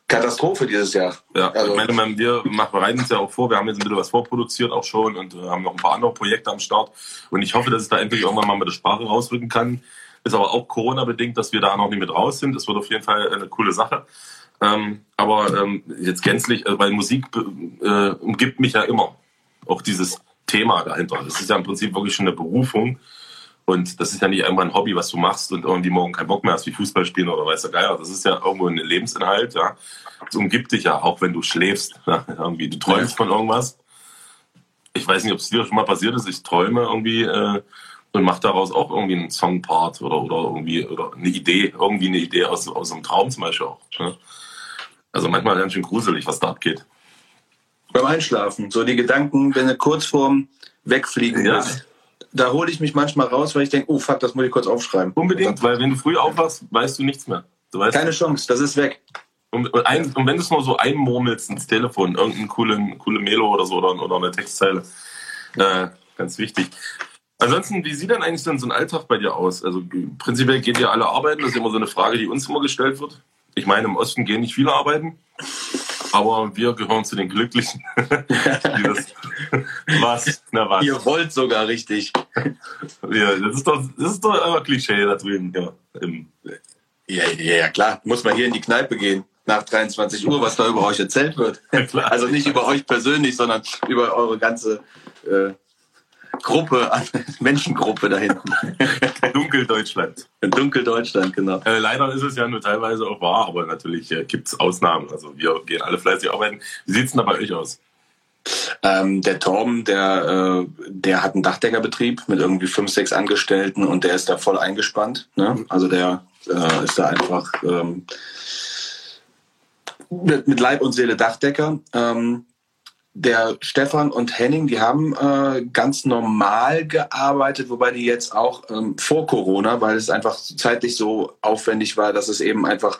Katastrophe dieses Jahr. Ja, Also- ich meine, wir machen, bereiten uns ja auch vor, wir haben jetzt ein bisschen was vorproduziert auch schon und äh, haben noch ein paar andere Projekte am Start. Und ich hoffe, dass es da endlich irgendwann mal mit der Sprache rausrücken kann. Ist aber auch Corona-bedingt, dass wir da noch nicht mit raus sind. Das wird auf jeden Fall eine coole Sache. Ähm, aber ähm, jetzt gänzlich, äh, weil Musik äh, umgibt mich ja immer. Auch dieses Thema dahinter. Das ist ja im Prinzip wirklich schon eine Berufung. Und das ist ja nicht einfach ein Hobby, was du machst und irgendwie morgen keinen Bock mehr hast, wie Fußball spielen oder weiß der Geier. Das ist ja irgendwo ein Lebensinhalt, ja. Das umgibt dich ja, auch wenn du schläfst. Ja, irgendwie, du träumst von irgendwas. Ich weiß nicht, ob es dir schon mal passiert ist. Ich träume irgendwie äh, und mache daraus auch irgendwie einen Songpart oder, oder irgendwie oder eine Idee, irgendwie eine Idee aus, aus einem Traum zum Beispiel auch. Ne? Also manchmal ganz schön gruselig, was da abgeht. Beim Einschlafen, so die Gedanken, wenn du kurz vorm Wegfliegen Ja. bist, da hole ich mich manchmal raus, weil ich denke, oh fuck, das muss ich kurz aufschreiben. Unbedingt, weil wenn du früh aufwachst, weißt du nichts mehr. Du weißt, Keine Chance, das ist weg. Und, und, ein, und wenn du es nur so einmurmelst ins Telefon, irgendeine coole, coole Melo oder so oder, oder eine Textzeile, äh, ganz wichtig. Ansonsten, wie sieht denn eigentlich so ein so ein Alltag bei dir aus? Also prinzipiell geht ihr alle arbeiten, das ist immer so eine Frage, die uns immer gestellt wird. Ich meine, im Osten gehen nicht viele arbeiten, aber wir gehören zu den Glücklichen. das, was? Na was? Ihr wollt sogar richtig. Wir, das, ist doch, das ist doch einfach Klischee da drüben. Ja, Ja, ja, ja, klar. Muss man hier in die Kneipe gehen nach 23 Uhr, was da über euch erzählt wird. Ja. Also nicht über euch persönlich, sondern über eure ganze äh, Gruppe, an Menschengruppe da hinten. Dunkeldeutschland. Dunkeldeutschland, genau. Äh, leider ist es ja nur teilweise auch wahr, aber natürlich äh, gibt es Ausnahmen. Also wir gehen alle fleißig arbeiten. Wie sieht's denn da bei euch aus? Ähm, der Torben, der, äh, der hat einen Dachdeckerbetrieb mit irgendwie fünf, sechs Angestellten und der ist da voll eingespannt. Ne? Also der äh, ist da einfach ähm, mit, mit Leib und Seele Dachdecker. Ähm, der Stefan und Henning, die haben äh, ganz normal gearbeitet, wobei die jetzt auch ähm, vor Corona, weil es einfach zeitlich so aufwendig war, dass es eben einfach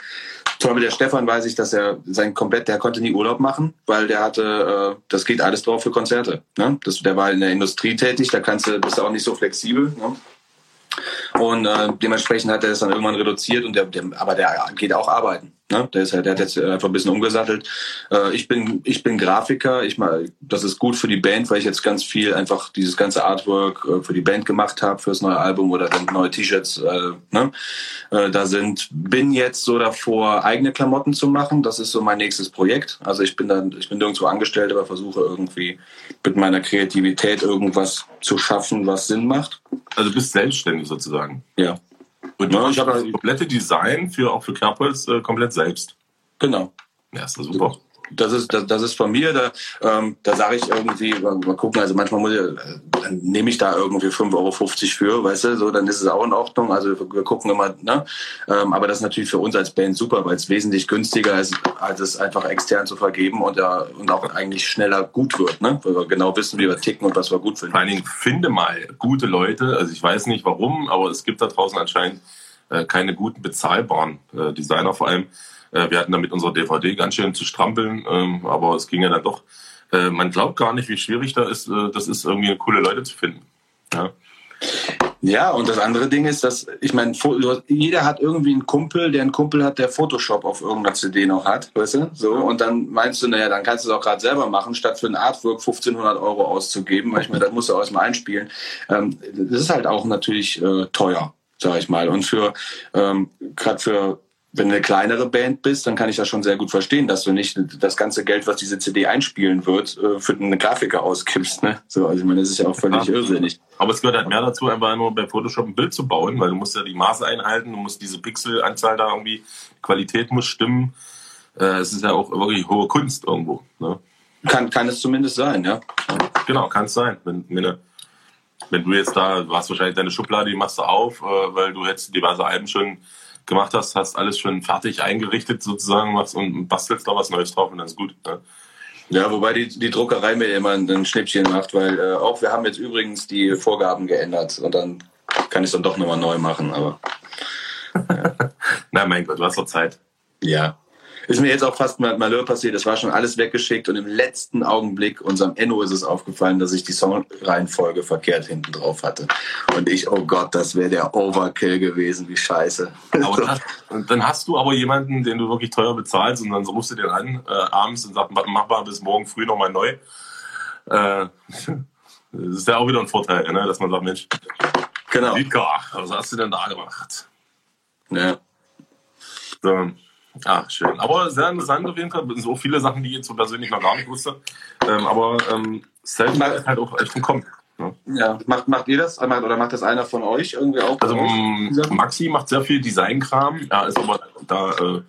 zum Beispiel der Stefan weiß ich, dass er sein komplett, der konnte nie Urlaub machen, weil der hatte, äh, das geht alles drauf für Konzerte. Ne? Das, der war in der Industrie tätig, da kannst du, bist du auch nicht so flexibel. Ne? Und äh, dementsprechend hat er es dann irgendwann reduziert und der, der aber der geht auch arbeiten. Ne? Der, ist halt, der hat jetzt einfach ein bisschen umgesattelt. Äh, ich bin ich bin Grafiker. Ich mal, das ist gut für die Band, weil ich jetzt ganz viel einfach dieses ganze Artwork äh, für die Band gemacht habe fürs neue Album oder dann neue T-Shirts äh, ne? äh, da sind. Bin jetzt so davor, eigene Klamotten zu machen. Das ist so mein nächstes Projekt. Also ich bin dann ich bin nirgendwo angestellt, aber versuche irgendwie mit meiner Kreativität irgendwas zu schaffen, was Sinn macht. Also du bist selbstständig sozusagen. Ja. Und Ja, ich hab das komplette Design für auch für Kerbholz äh, komplett selbst. Genau. Ja, ist das super. Das ist, das, das ist von mir. Da, ähm, da sage ich irgendwie, mal gucken, also manchmal muss ich, äh, dann nehme ich da irgendwie 5,50 Euro für, weißt du, so, dann ist es auch in Ordnung. Also wir gucken immer, ne? Ähm, aber das ist natürlich für uns als Band super, weil es wesentlich günstiger ist, als es einfach extern zu vergeben und, ja, und auch eigentlich schneller gut wird, ne? Weil wir genau wissen, wie wir ticken und was wir gut finden. Vor allen Dingen finde mal gute Leute, also ich weiß nicht warum, aber es gibt da draußen anscheinend äh, keine guten bezahlbaren äh, Designer vor allem wir hatten da mit unserer DVD ganz schön zu strampeln, ähm, aber es ging ja dann doch. Äh, man glaubt gar nicht, wie schwierig da ist, äh, das ist irgendwie coole Leute zu finden. Ja. Ja, und das andere Ding ist, dass, ich meine, jeder hat irgendwie einen Kumpel, der einen Kumpel hat, der Photoshop auf irgendeiner CD noch hat, weißt du? So, und dann meinst du, naja, dann kannst du es auch gerade selber machen, statt für ein Artwork 1500 Euro auszugeben, weil ich meine, das musst du auch erstmal einspielen. Ähm, das ist halt auch natürlich äh, teuer, sag ich mal. Und für, ähm, gerade für wenn du eine kleinere Band bist, dann kann ich das schon sehr gut verstehen, dass du nicht das ganze Geld, was diese CD einspielen wird, äh, für eine Grafiker ausgibst. Ne? So, also ich meine, das ist ja auch völlig ja. irrsinnig. Aber es gehört halt mehr dazu, einfach nur bei Photoshop ein Bild zu bauen, weil du musst ja die Maße einhalten, du musst diese Pixelanzahl da irgendwie, Qualität muss stimmen. Äh, es ist ja auch wirklich hohe Kunst irgendwo. Ne? Kann, kann es zumindest sein, ja. Genau, kann es sein. Wenn, wenn, wenn du jetzt da, du hast wahrscheinlich deine Schublade, die machst du auf, äh, weil du jetzt diverse Alben schon gemacht hast, hast alles schon fertig eingerichtet sozusagen machst und bastelst da was Neues drauf und dann ist gut. Ne? Ja, wobei die, die Druckerei mir immer ein Schnippchen macht, weil äh, auch wir haben jetzt übrigens die Vorgaben geändert und dann kann ich es dann doch nochmal neu machen, aber. Ja. Na mein Gott, du hast doch Zeit. Ja. Ist mir jetzt auch fast mal Malheur passiert. Es war schon alles weggeschickt und im letzten Augenblick unserem Enno ist es aufgefallen, dass ich die Songreihenfolge verkehrt hinten drauf hatte. Und ich, oh Gott, das wäre der Overkill gewesen, wie scheiße. Aber dann, dann, hast du aber jemanden, den du wirklich teuer bezahlst und dann rufst du den an äh, abends und sagst, mach mal bis morgen früh nochmal neu. Äh, das ist ja auch wieder ein Vorteil, ne? dass man sagt, Mensch, genau. Vika, was hast du denn da gemacht? Ja. So. Ah, schön. Aber sehr interessant auf jeden Fall. So viele Sachen, die ich jetzt so persönlich noch gar nicht wusste. Ähm, aber ähm, Self ist halt auch echt ein Kommen. Ja. ja, macht, macht ihr das? Oder macht das einer von euch irgendwie auch? Also Maxi macht sehr viel Designkram. Er ist aber da äh,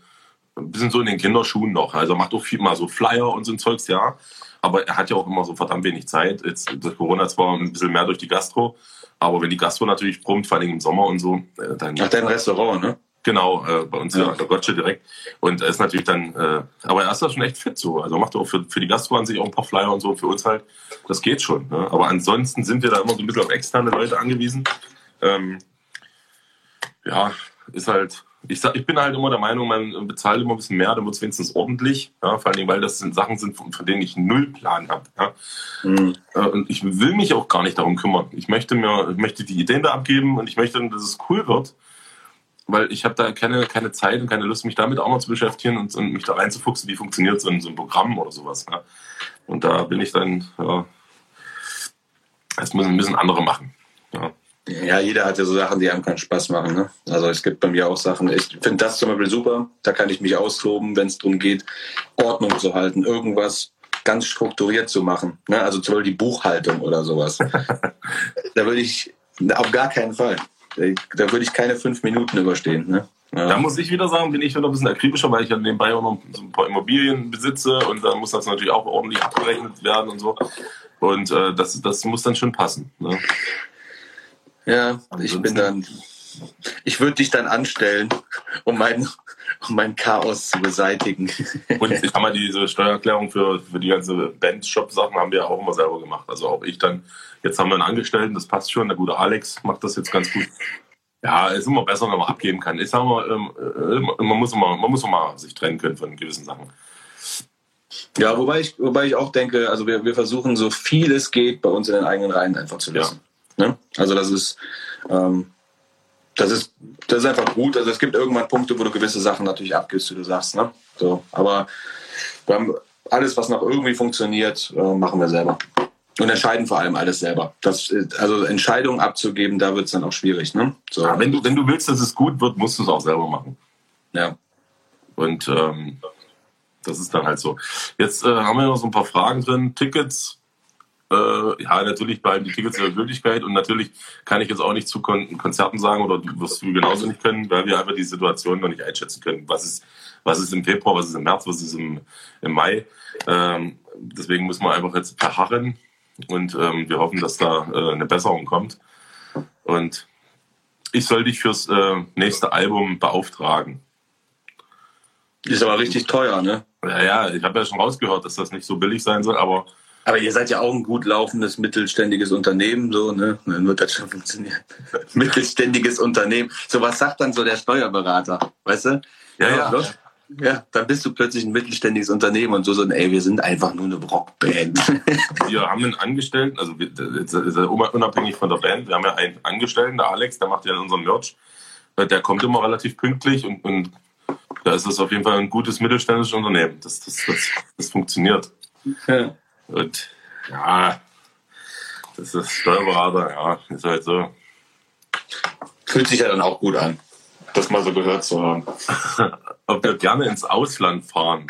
ein bisschen so in den Kinderschuhen noch. Also macht auch viel mal so Flyer und so ein Zeugs, ja. Aber er hat ja auch immer so verdammt wenig Zeit. Jetzt durch Corona zwar ein bisschen mehr durch die Gastro, aber wenn die Gastro natürlich brummt, vor allem im Sommer und so, äh, dann. Ach, dein Restaurant, ne? Genau, äh, bei uns ja. der Gotcha direkt. Und er ist natürlich dann, äh, aber er ist da schon echt fit so. Also macht er auch für, für die Gastro an sich auch ein paar Flyer und so. Für uns halt, das geht schon. Ne? Aber ansonsten sind wir da immer so ein bisschen auf externe Leute angewiesen. Ähm, ja, ist halt, ich, sag, ich bin halt immer der Meinung, man bezahlt immer ein bisschen mehr, dann wird es wenigstens ordentlich. Ja? Vor allen Dingen, weil das sind Sachen sind, von, von denen ich null Plan habe. Ja? Mhm. Äh, und ich will mich auch gar nicht darum kümmern. Ich möchte mir, ich möchte die Ideen da abgeben und ich möchte, dass es cool wird weil ich habe da keine, keine Zeit und keine Lust, mich damit auch noch zu beschäftigen und, und mich da reinzufuchsen, wie funktioniert so ein, so ein Programm oder sowas. Ja. Und da bin ich dann, ja, das müssen, müssen andere machen. Ja. Ja, jeder hat ja so Sachen, die einem keinen Spaß machen. Ne? Also es gibt bei mir auch Sachen, ich finde das zum Beispiel super, da kann ich mich austoben, wenn es darum geht, Ordnung zu halten, irgendwas ganz strukturiert zu machen. Ne? Also zum Beispiel die Buchhaltung oder sowas. da würde ich auf gar keinen Fall. Da würde ich keine fünf Minuten überstehen. Ne? Ja. Da muss ich wieder sagen, bin ich wieder ein bisschen akribischer, weil ich ja nebenbei auch noch so ein paar Immobilien besitze und da muss das natürlich auch ordentlich abgerechnet werden und so. Und äh, das, das muss dann schon passen. Ne? Ja, ich bin dann. Ich würde dich dann anstellen, um mein, um mein Chaos zu beseitigen. Und ich habe mal diese Steuererklärung für, für die ganze Band-Shop-Sachen haben wir auch immer selber gemacht. Also auch ich dann Jetzt haben wir einen Angestellten, das passt schon. Der gute Alex macht das jetzt ganz gut. Ja, ist immer besser, wenn man abgeben kann. Ich sage mal, ähm, äh, man muss immer, man muss immer sich trennen können von gewissen Sachen. Ja, wobei ich, wobei ich auch denke, also wir, wir versuchen so viel es geht bei uns in den eigenen Reihen einfach zu lassen. Ja. Ne? Also das ist, ähm, das ist, das ist einfach gut. Also es gibt irgendwann Punkte, wo du gewisse Sachen natürlich abgibst, wie du sagst. Ne? So, aber wir haben alles, was noch irgendwie funktioniert, äh, machen wir selber. Und entscheiden vor allem alles selber. Das, also Entscheidungen abzugeben, da wird es dann auch schwierig. Ne? So. Ja, wenn, du, wenn du willst, dass es gut wird, musst du es auch selber machen. Ja. Und ähm, das ist dann halt so. Jetzt äh, haben wir noch so ein paar Fragen drin. Tickets Äh, ja, natürlich bleiben die Tickets ihrer Gültigkeit und natürlich kann ich jetzt auch nicht zu Kon Konzerten sagen oder du wirst du genauso nicht können, weil wir einfach die Situation noch nicht einschätzen können. Was ist, was ist im Februar, was ist im März, was ist im, im Mai. Ähm, deswegen muss man einfach jetzt verharren und ähm, wir hoffen, dass da äh, eine Besserung kommt. Und ich soll dich fürs äh, nächste Album beauftragen. Ist aber richtig teuer, ne? Ja, ja, ich habe ja schon rausgehört, dass das nicht so billig sein soll, aber Aber ihr seid ja auch ein gut laufendes mittelständiges Unternehmen, so, ne? Dann wird das schon funktionieren. Mittelständiges Unternehmen. So was sagt dann so der Steuerberater, weißt du? Ja, ja. los. Ja, dann bist du plötzlich ein mittelständiges Unternehmen und so so, ey, wir sind einfach nur eine Rockband. wir haben einen Angestellten, also wir, ja unabhängig von der Band, wir haben ja einen Angestellten, der Alex, der macht ja unseren Merch. Äh, Der kommt immer relativ pünktlich und, und da ist es auf jeden Fall ein gutes mittelständisches Unternehmen. Das, das, das, das funktioniert. ja. Und ja, das ist Steuerberater, ja, ist halt so. Fühlt sich ja dann auch gut an, das mal so gehört zu haben. ob wir gerne ins Ausland fahren,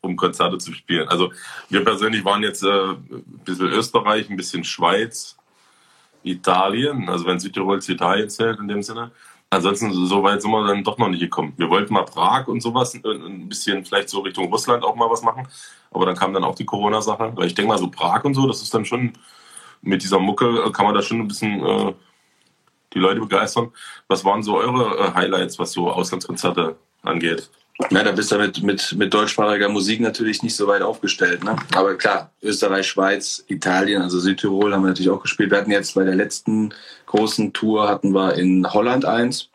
um Konzerte zu spielen. Also wir persönlich waren jetzt äh, ein bisschen Österreich, ein bisschen Schweiz, Italien, also wenn Südtirol zu Italien zählt in dem Sinne. Ansonsten so weit sind wir dann doch noch nicht gekommen. Wir wollten mal Prag und sowas, äh, ein bisschen vielleicht so Richtung Russland auch mal was machen, aber dann kam dann auch die Corona-Sache. Weil ich denke mal so Prag und so, das ist dann schon mit dieser Mucke äh, kann man da schon ein bisschen äh, die Leute begeistern. Was waren so eure äh, Highlights, was so Auslandskonzerte angeht? Ja, da bist du mit, mit, mit deutschsprachiger Musik natürlich nicht so weit aufgestellt. Ne? Aber klar, Österreich, Schweiz, Italien, also Südtirol haben wir natürlich auch gespielt. Wir hatten jetzt bei der letzten großen Tour hatten wir in Holland eins.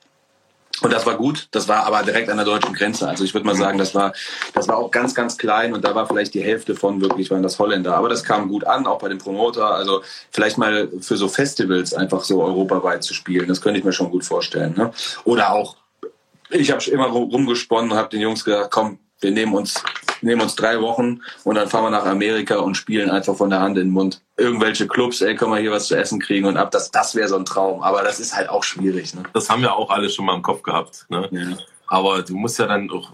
Und das war gut, das war aber direkt an der deutschen Grenze. Also ich würde mal sagen, das war, das war auch ganz, ganz klein und da war vielleicht die Hälfte von wirklich waren das Holländer. Aber das kam gut an, auch bei dem Promoter. Also vielleicht mal für so Festivals einfach so europaweit zu spielen, das könnte ich mir schon gut vorstellen. Ne? Oder auch ich habe immer rumgesponnen und habe den Jungs gesagt, komm, wir nehmen uns, nehmen uns drei Wochen und dann fahren wir nach Amerika und spielen einfach von der Hand in den Mund. Irgendwelche Clubs, ey, können wir hier was zu essen kriegen und ab. Das, das wäre so ein Traum. Aber das ist halt auch schwierig. Ne? Das haben wir auch alle schon mal im Kopf gehabt. Ne? Ja. Aber du musst ja dann auch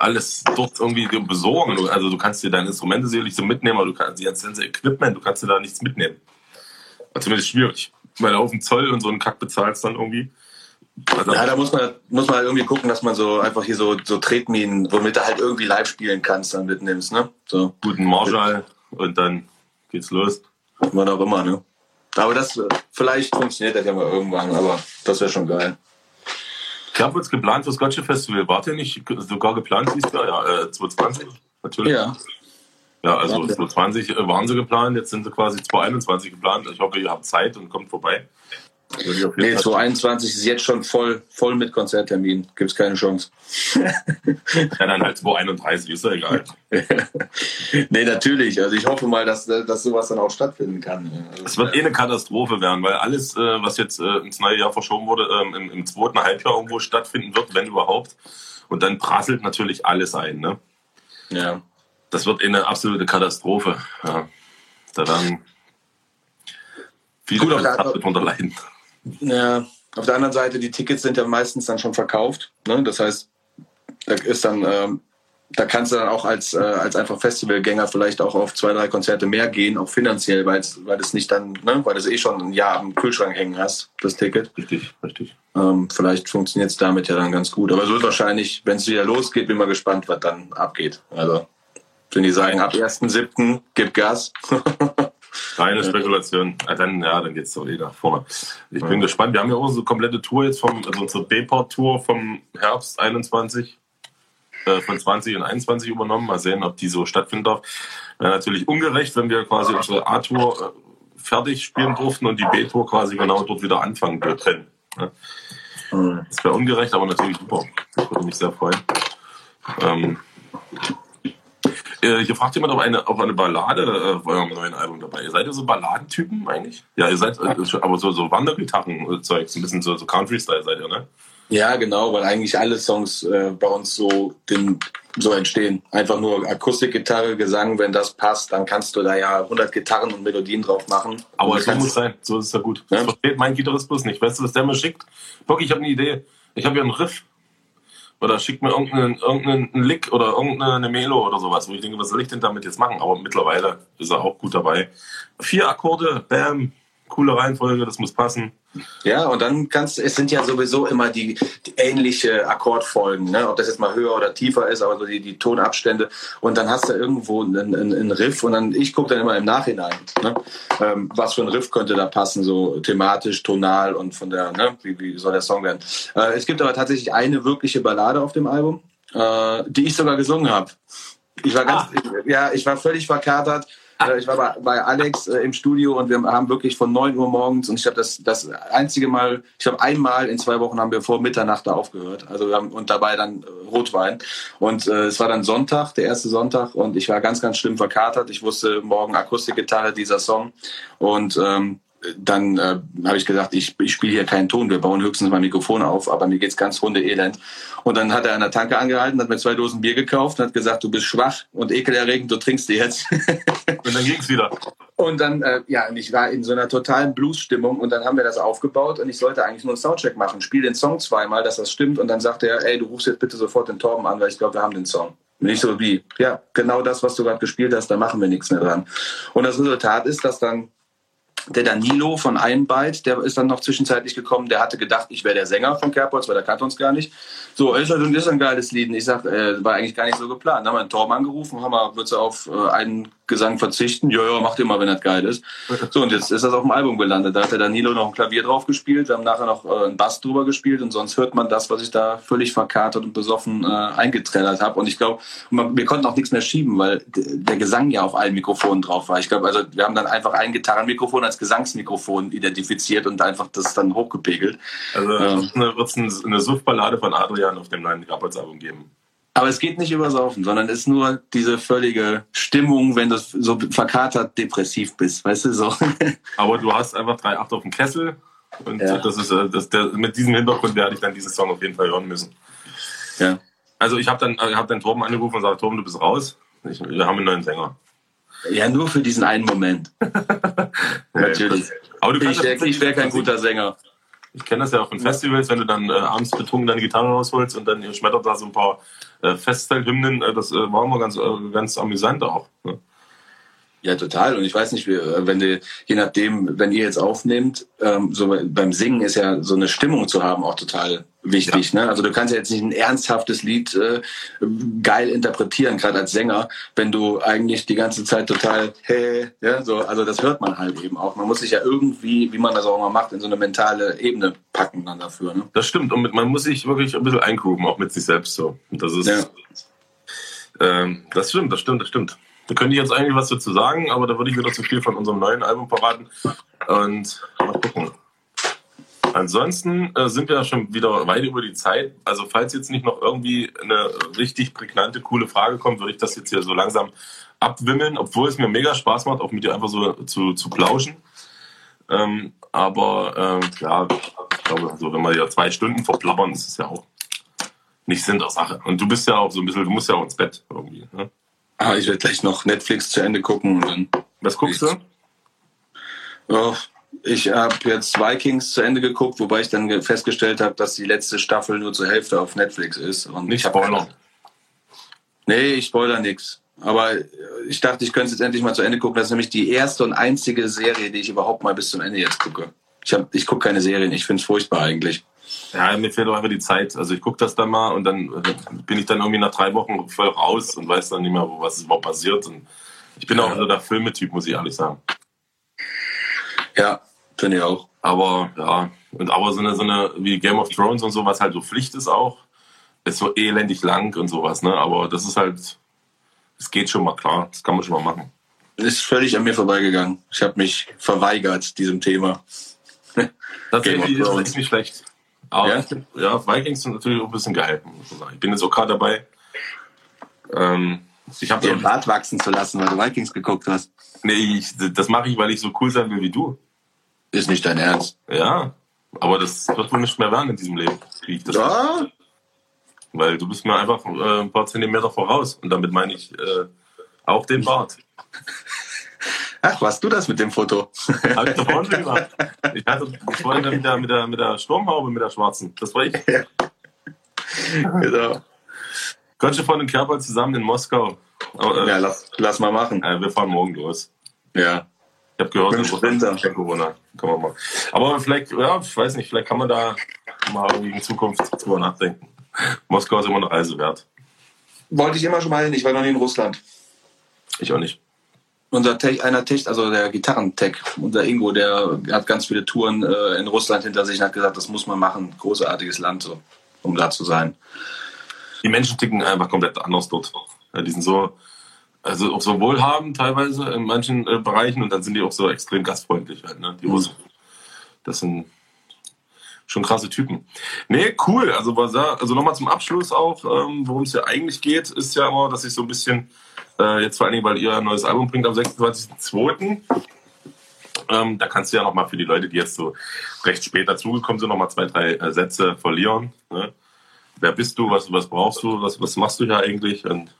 alles dort irgendwie besorgen. Also du kannst dir deine Instrumente sicherlich so mitnehmen, aber du kannst das ganze Equipment, du kannst dir da nichts mitnehmen. Also zumindest schwierig. Weil du auf dem Zoll und so einen Kack bezahlst dann irgendwie. Also, Ja, da muss man, muss man halt irgendwie gucken, dass man so einfach hier so, so Tretminen, womit du halt irgendwie live spielen kannst, dann mitnimmst, ne? So, guten Marschall und dann geht's los. wann auch immer, ne? Aber das, äh, vielleicht funktioniert das ja mal irgendwann, aber das wäre schon geil. Ich habe uns geplant fürs Gotcha Festival. Wart ihr nicht sogar geplant dieses Jahr? Ja, äh, 2020 natürlich. Ja. Ja, also Ja. 2020 waren sie geplant, jetzt sind sie quasi 2021 geplant. Ich hoffe, ihr habt Zeit und kommt vorbei. Jeden Nee, Fall- 2021 ist jetzt schon voll, voll mit Konzerttermin. Gibt's keine Chance. Ja, dann halt 231, ist ja egal. nee, natürlich. Also ich hoffe mal, dass, dass sowas dann auch stattfinden kann. Also, Es wird eh eine Katastrophe werden, weil alles, äh, was jetzt äh, ins neue Jahr verschoben wurde, ähm, im, im zweiten Halbjahr irgendwo stattfinden wird, wenn überhaupt. Und dann prasselt natürlich alles ein. Ne? ja. Das wird eh eine absolute Katastrophe. Ja. Da werden viele Gut, drunter leiden. Ja, auf der anderen Seite, die Tickets sind ja meistens dann schon verkauft. Ne? Das heißt, da ist dann, ähm, da kannst du dann auch als, äh, als einfach Festivalgänger vielleicht auch auf zwei, drei Konzerte mehr gehen, auch finanziell, weil es, weil es nicht dann, ne, weil du es eh schon ein Jahr am Kühlschrank hängen hast, das Ticket. Richtig, richtig. Ähm, vielleicht funktioniert es damit ja dann ganz gut. Aber es wird wahrscheinlich, wenn es wieder losgeht, bin mal gespannt, was dann abgeht. Also, wenn die sagen, ab 1.7. gib Gas. Reine Spekulation. Ah, dann, ja, dann geht's doch eh nach vorne. Ich bin gespannt. Wir haben ja auch unsere komplette Tour jetzt vom, also unsere B-Port-Tour vom Herbst 21, äh, von 20 und 21 übernommen. Mal sehen, ob die so stattfinden darf. Wäre natürlich ungerecht, wenn wir quasi unsere A-Tour äh, fertig spielen durften und die B-Tour quasi genau dort wieder anfangen können. Ja. Das wäre ungerecht, aber natürlich super. Das würde mich sehr freuen. Ähm, äh, hier fragt jemand, ob eine, ob eine Ballade äh, bei eurem neuen Album dabei ist. Seid ihr so Balladentypen eigentlich? Ja, ihr seid, äh, aber so, so Wandergitarren-Zeugs, ein bisschen so, so Country-Style seid ihr, ne? Ja, genau, weil eigentlich alle Songs äh, bei uns so, den, so entstehen. Einfach nur Akustikgitarre, Gesang, wenn das passt, dann kannst du da ja 100 Gitarren und Melodien drauf machen. Aber so muss sein, so ist es ja gut. Ja. Das versteht mein Gitarrist bloß nicht. Weißt du, was der mir schickt? Bock, ich habe eine Idee. Ich habe hier einen Riff. Oder schickt mir irgendeinen, irgendeinen Lick oder irgendeine Melo oder sowas, wo ich denke, was soll ich denn damit jetzt machen? Aber mittlerweile ist er auch gut dabei. Vier Akkorde, bam, coole Reihenfolge, das muss passen. Ja, und dann kannst es sind ja sowieso immer die, die ähnliche Akkordfolgen, ne? ob das jetzt mal höher oder tiefer ist, aber so die, die Tonabstände. Und dann hast du irgendwo einen, einen, Riff und dann, ich gucke dann immer im Nachhinein, ne? ähm, was für ein Riff könnte da passen, so thematisch, tonal und von der, ne? wie, wie soll der Song werden. Äh, es gibt aber tatsächlich eine wirkliche Ballade auf dem Album, äh, die ich sogar gesungen habe. Ich war ganz, ah. ja, ich war völlig verkatert ich war bei, Alex äh, im Studio und wir haben wirklich von 9 Uhr morgens und ich habe das, das einzige Mal, ich habe einmal in zwei Wochen haben wir vor Mitternacht da aufgehört. Also wir haben und dabei dann äh, Rotwein. Und äh, es war dann Sonntag, der erste Sonntag und ich war ganz, ganz schlimm verkatert. Ich wusste morgen Akustikgitarre, dieser Song. Und ähm, dann äh, habe ich gesagt, ich, ich spiele hier keinen Ton, wir bauen höchstens mal Mikrofon auf, aber mir geht's ganz hundeelend. Und dann hat er an der Tanke angehalten, hat mir zwei Dosen Bier gekauft und hat gesagt, du bist schwach und ekelerregend, du trinkst die jetzt. und dann ging's wieder. Und dann, äh, ja, und ich war in so einer totalen Blues-Stimmung und dann haben wir das aufgebaut und ich sollte eigentlich nur einen Soundcheck machen. Spiel den Song zweimal, dass das stimmt und dann sagte er, ey, du rufst jetzt bitte sofort den Torben an, weil ich glaube, wir haben den Song. Nicht so wie, ja, genau das, was du gerade gespielt hast, da machen wir nichts mehr dran. Und das Resultat ist, dass dann der Danilo von Einbyte, der ist dann noch zwischenzeitlich gekommen, der hatte gedacht, ich wäre der Sänger von Kerbholz, weil der kannte uns gar nicht. So, ist halt ist ein geiles Lied. Und ich sag, äh, war eigentlich gar nicht so geplant. Dann haben wir einen Torben angerufen, haben wir, du auf äh, einen Gesang verzichten? Ja, ja, macht immer, wenn das geil ist. So, und jetzt ist das auf dem Album gelandet. Da hat der Danilo noch ein Klavier drauf gespielt, wir haben nachher noch äh, einen Bass drüber gespielt und sonst hört man das, was ich da völlig verkatert und besoffen äh, eingetrellert habe. Und ich glaube, wir konnten auch nichts mehr schieben, weil der Gesang ja auf allen Mikrofonen drauf war. Ich glaube, also wir haben dann einfach ein Gitarrenmikrofon als Gesangsmikrofon identifiziert und einfach das dann hochgepegelt. Also ähm, wird es eine, eine Suffballade von Adrian auf dem neuen Album geben. Aber es geht nicht über Saufen, sondern es ist nur diese völlige Stimmung, wenn du so verkatert depressiv bist, weißt du so. Aber du hast einfach drei Acht auf dem Kessel und ja. das ist äh, das, der, mit diesem Hintergrund werde ich dann diesen Song auf jeden Fall hören müssen. Ja. Also ich habe dann äh, hab dann Torben angerufen und gesagt, Torben, du bist raus. Ich, wir haben einen neuen Sänger. Ja, nur für diesen einen Moment. Natürlich. Aber du ich wäre wär kein guter Sänger. Ich kenne das ja auch von Festivals, wenn du dann äh, abends betrunken deine Gitarre rausholst und dann schmettert da so ein paar äh, Festteilhymnen. Äh, das äh, war immer ganz, äh, ganz amüsant auch. Ne? Ja, total. Und ich weiß nicht, wenn du, je nachdem, wenn ihr jetzt aufnehmt, ähm, so beim Singen ist ja so eine Stimmung zu haben auch total wichtig. Ja. Ne? Also du kannst ja jetzt nicht ein ernsthaftes Lied äh, geil interpretieren, gerade als Sänger, wenn du eigentlich die ganze Zeit total, hey, ja, so, also das hört man halt eben auch. Man muss sich ja irgendwie, wie man das auch immer macht, in so eine mentale Ebene packen dann dafür. Ne? Das stimmt. Und man muss sich wirklich ein bisschen eingrooven, auch mit sich selbst so. Das ist, ja. ähm, das stimmt, das stimmt, das stimmt. Da könnte ich jetzt eigentlich was dazu sagen, aber da würde ich wieder zu viel von unserem neuen Album verraten. Und mal gucken. Ansonsten äh, sind wir ja schon wieder weit über die Zeit. Also falls jetzt nicht noch irgendwie eine richtig prägnante, coole Frage kommt, würde ich das jetzt hier so langsam abwimmeln, obwohl es mir mega Spaß macht, auch mit dir einfach so zu, zu plauschen. Ähm, aber ähm, ja, ich glaube, also wenn wir ja zwei Stunden verplappern, ist es ja auch nicht Sinn der Sache. Und du bist ja auch so ein bisschen, du musst ja auch ins Bett irgendwie. Ne? Ah, ich werde gleich noch Netflix zu Ende gucken und dann. Was guckst du? Oh, ich habe jetzt Vikings zu Ende geguckt, wobei ich dann festgestellt habe, dass die letzte Staffel nur zur Hälfte auf Netflix ist. Und Nicht Spoiler. Nee, ich spoiler nichts. Aber ich dachte, ich könnte es jetzt endlich mal zu Ende gucken. Das ist nämlich die erste und einzige Serie, die ich überhaupt mal bis zum Ende jetzt gucke. Ich, hab, ich gucke keine Serien, ich finde es furchtbar eigentlich. Ja, mir fehlt auch einfach die Zeit. Also ich gucke das dann mal und dann äh, bin ich dann irgendwie nach drei Wochen voll raus und weiß dann nicht mehr, was überhaupt passiert. Und ich bin auch ja. so der Filmetyp, muss ich ehrlich sagen. Ja, finde ich auch. Aber ja, und aber so eine, so eine wie Game of Thrones und so, was halt so Pflicht ist auch, ist so elendig lang und sowas, ne? Aber das ist halt, es geht schon mal klar, das kann man schon mal machen. Ist völlig an mir vorbeigegangen. Ich habe mich verweigert diesem Thema. Tatsächlich ist, ist nicht schlecht. Aber ja, ja Vikings sind natürlich auch ein bisschen geil, muss man sagen. Ich bin jetzt auch gerade dabei. Ähm, ich habe den Bart wachsen zu lassen, weil du Vikings geguckt hast. Nee, ich, das mache ich, weil ich so cool sein will wie du. Ist nicht dein Ernst. Ja, aber das wird wohl nicht mehr werden in diesem Leben, wie ich das ja. Mache. Weil du bist mir einfach äh, ein paar Zentimeter voraus. Und damit meine ich äh, auch den Bart. Ach, warst du das mit dem Foto? Hab ich doch vorhin schon gemacht. Ich hatte vorhin mit, der, mit, der, mit der Sturmhaube, mit der schwarzen. Das war ich. Ja. genau. Gottschalk und Kerber zusammen in Moskau. Aber, äh, Ja, lass, lass mal machen. äh, wir fahren morgen los. Ja. Ich habe gehört, Sprinter. ist Corona. Kann man mal. Aber vielleicht, ja, ich weiß nicht, vielleicht kann man da mal irgendwie in Zukunft drüber nachdenken. Moskau ist immer eine Reise wert. Wollte ich immer schon mal hin. Ich war noch nie in Russland. Ich auch nicht. Unser Tech, einer Tech, also der Gitarrentech, unser Ingo, der hat ganz viele Touren äh, in Russland hinter sich und hat gesagt, das muss man machen. Großartiges Land, so, um da zu sein. Die Menschen ticken einfach komplett anders dort. Ja, die sind so, also auch so wohlhabend teilweise in manchen äh, Bereichen und dann sind die auch so extrem gastfreundlich halt, ne? Die Russen. Das sind schon krasse Typen. Nee, cool. Also, also nochmal zum Abschluss auch, ähm, worum es ja eigentlich geht, ist ja immer, dass ich so ein bisschen, äh, jetzt vor allen Dingen, weil ihr ein neues Album bringt am 26.02. Ähm, da kannst du ja nochmal für die Leute, die jetzt so recht spät dazugekommen sind, nochmal zwei, drei äh, Sätze verlieren. Ne? Wer bist du? Was, was brauchst du? Was, was machst du hier eigentlich? Und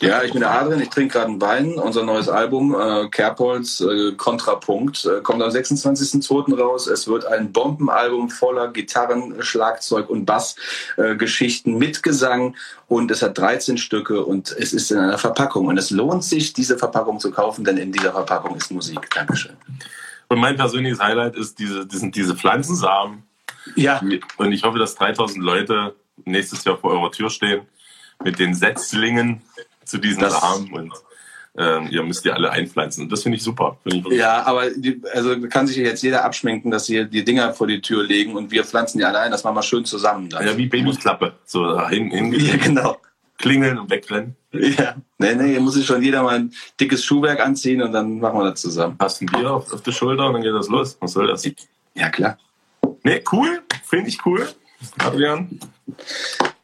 Ja, ich bin der Adrian, ich trinke gerade einen Wein. Unser neues Album, äh, Kerbholz, äh, Kontrapunkt, äh, kommt am 26.02. raus. Es wird ein Bombenalbum voller Gitarren, Schlagzeug und Bassgeschichten äh, mit Gesang. Und es hat 13 Stücke und es ist in einer Verpackung. Und es lohnt sich, diese Verpackung zu kaufen, denn in dieser Verpackung ist Musik. Dankeschön. Und mein persönliches Highlight ist diese, die sind diese Pflanzensamen. Ja, Und ich hoffe, dass 3000 Leute nächstes Jahr vor eurer Tür stehen mit den Setzlingen zu diesen Das- Samen. Und ähm, ihr müsst die alle einpflanzen. Und das finde ich super. Finde ich ja, aber die, also kann sich jetzt jeder abschminken, dass sie die Dinger vor die Tür legen und wir pflanzen die alle ein. Das machen wir schön zusammen. Dann. ja, wie Babyklappe. So da hin, ja, hin genau. klingeln und wegrennen. Ja. Nee, nee, hier muss sich schon jeder mal ein dickes Schuhwerk anziehen und dann machen wir das zusammen. Hast ein Bier auf, auf der Schulter und dann geht das los. Was soll das? Ja, klar. Nee, cool. Finde ich cool. Adrian.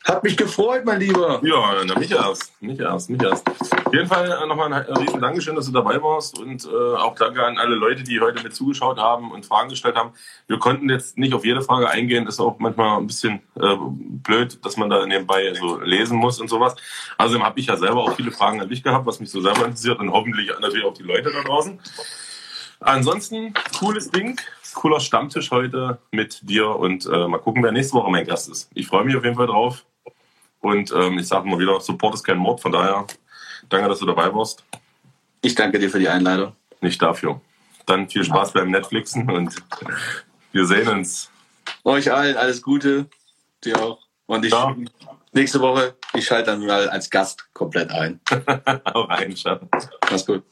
Hat mich gefreut, mein Lieber. Ja, na, mich erst. Mich erst, mich erst. Auf jeden Fall äh, nochmal ein riesen Dankeschön, dass du dabei warst und äh, auch danke an alle Leute, die heute mit zugeschaut haben und Fragen gestellt haben. Wir konnten jetzt nicht auf jede Frage eingehen, ist auch manchmal ein bisschen äh, blöd, dass man da nebenbei so lesen muss und sowas. Außerdem habe ich ja selber auch viele Fragen an dich gehabt, was mich so selber interessiert und hoffentlich natürlich auch die Leute da draußen. Ansonsten, cooles Ding, cooler Stammtisch heute mit dir und äh, mal gucken, wer nächste Woche mein Gast ist. Ich freue mich auf jeden Fall drauf. Und ähm, ich sage mal wieder, Support ist kein Mord, von daher danke, dass du dabei warst. Ich danke dir für die Einladung. Nicht dafür. Dann viel Spaß beim Netflixen und wir sehen uns. Euch allen alles Gute. Dir auch. Und ich Ja. nächste Woche, ich schalte dann mal als Gast komplett ein. Hau rein, Schatz. Mach's gut.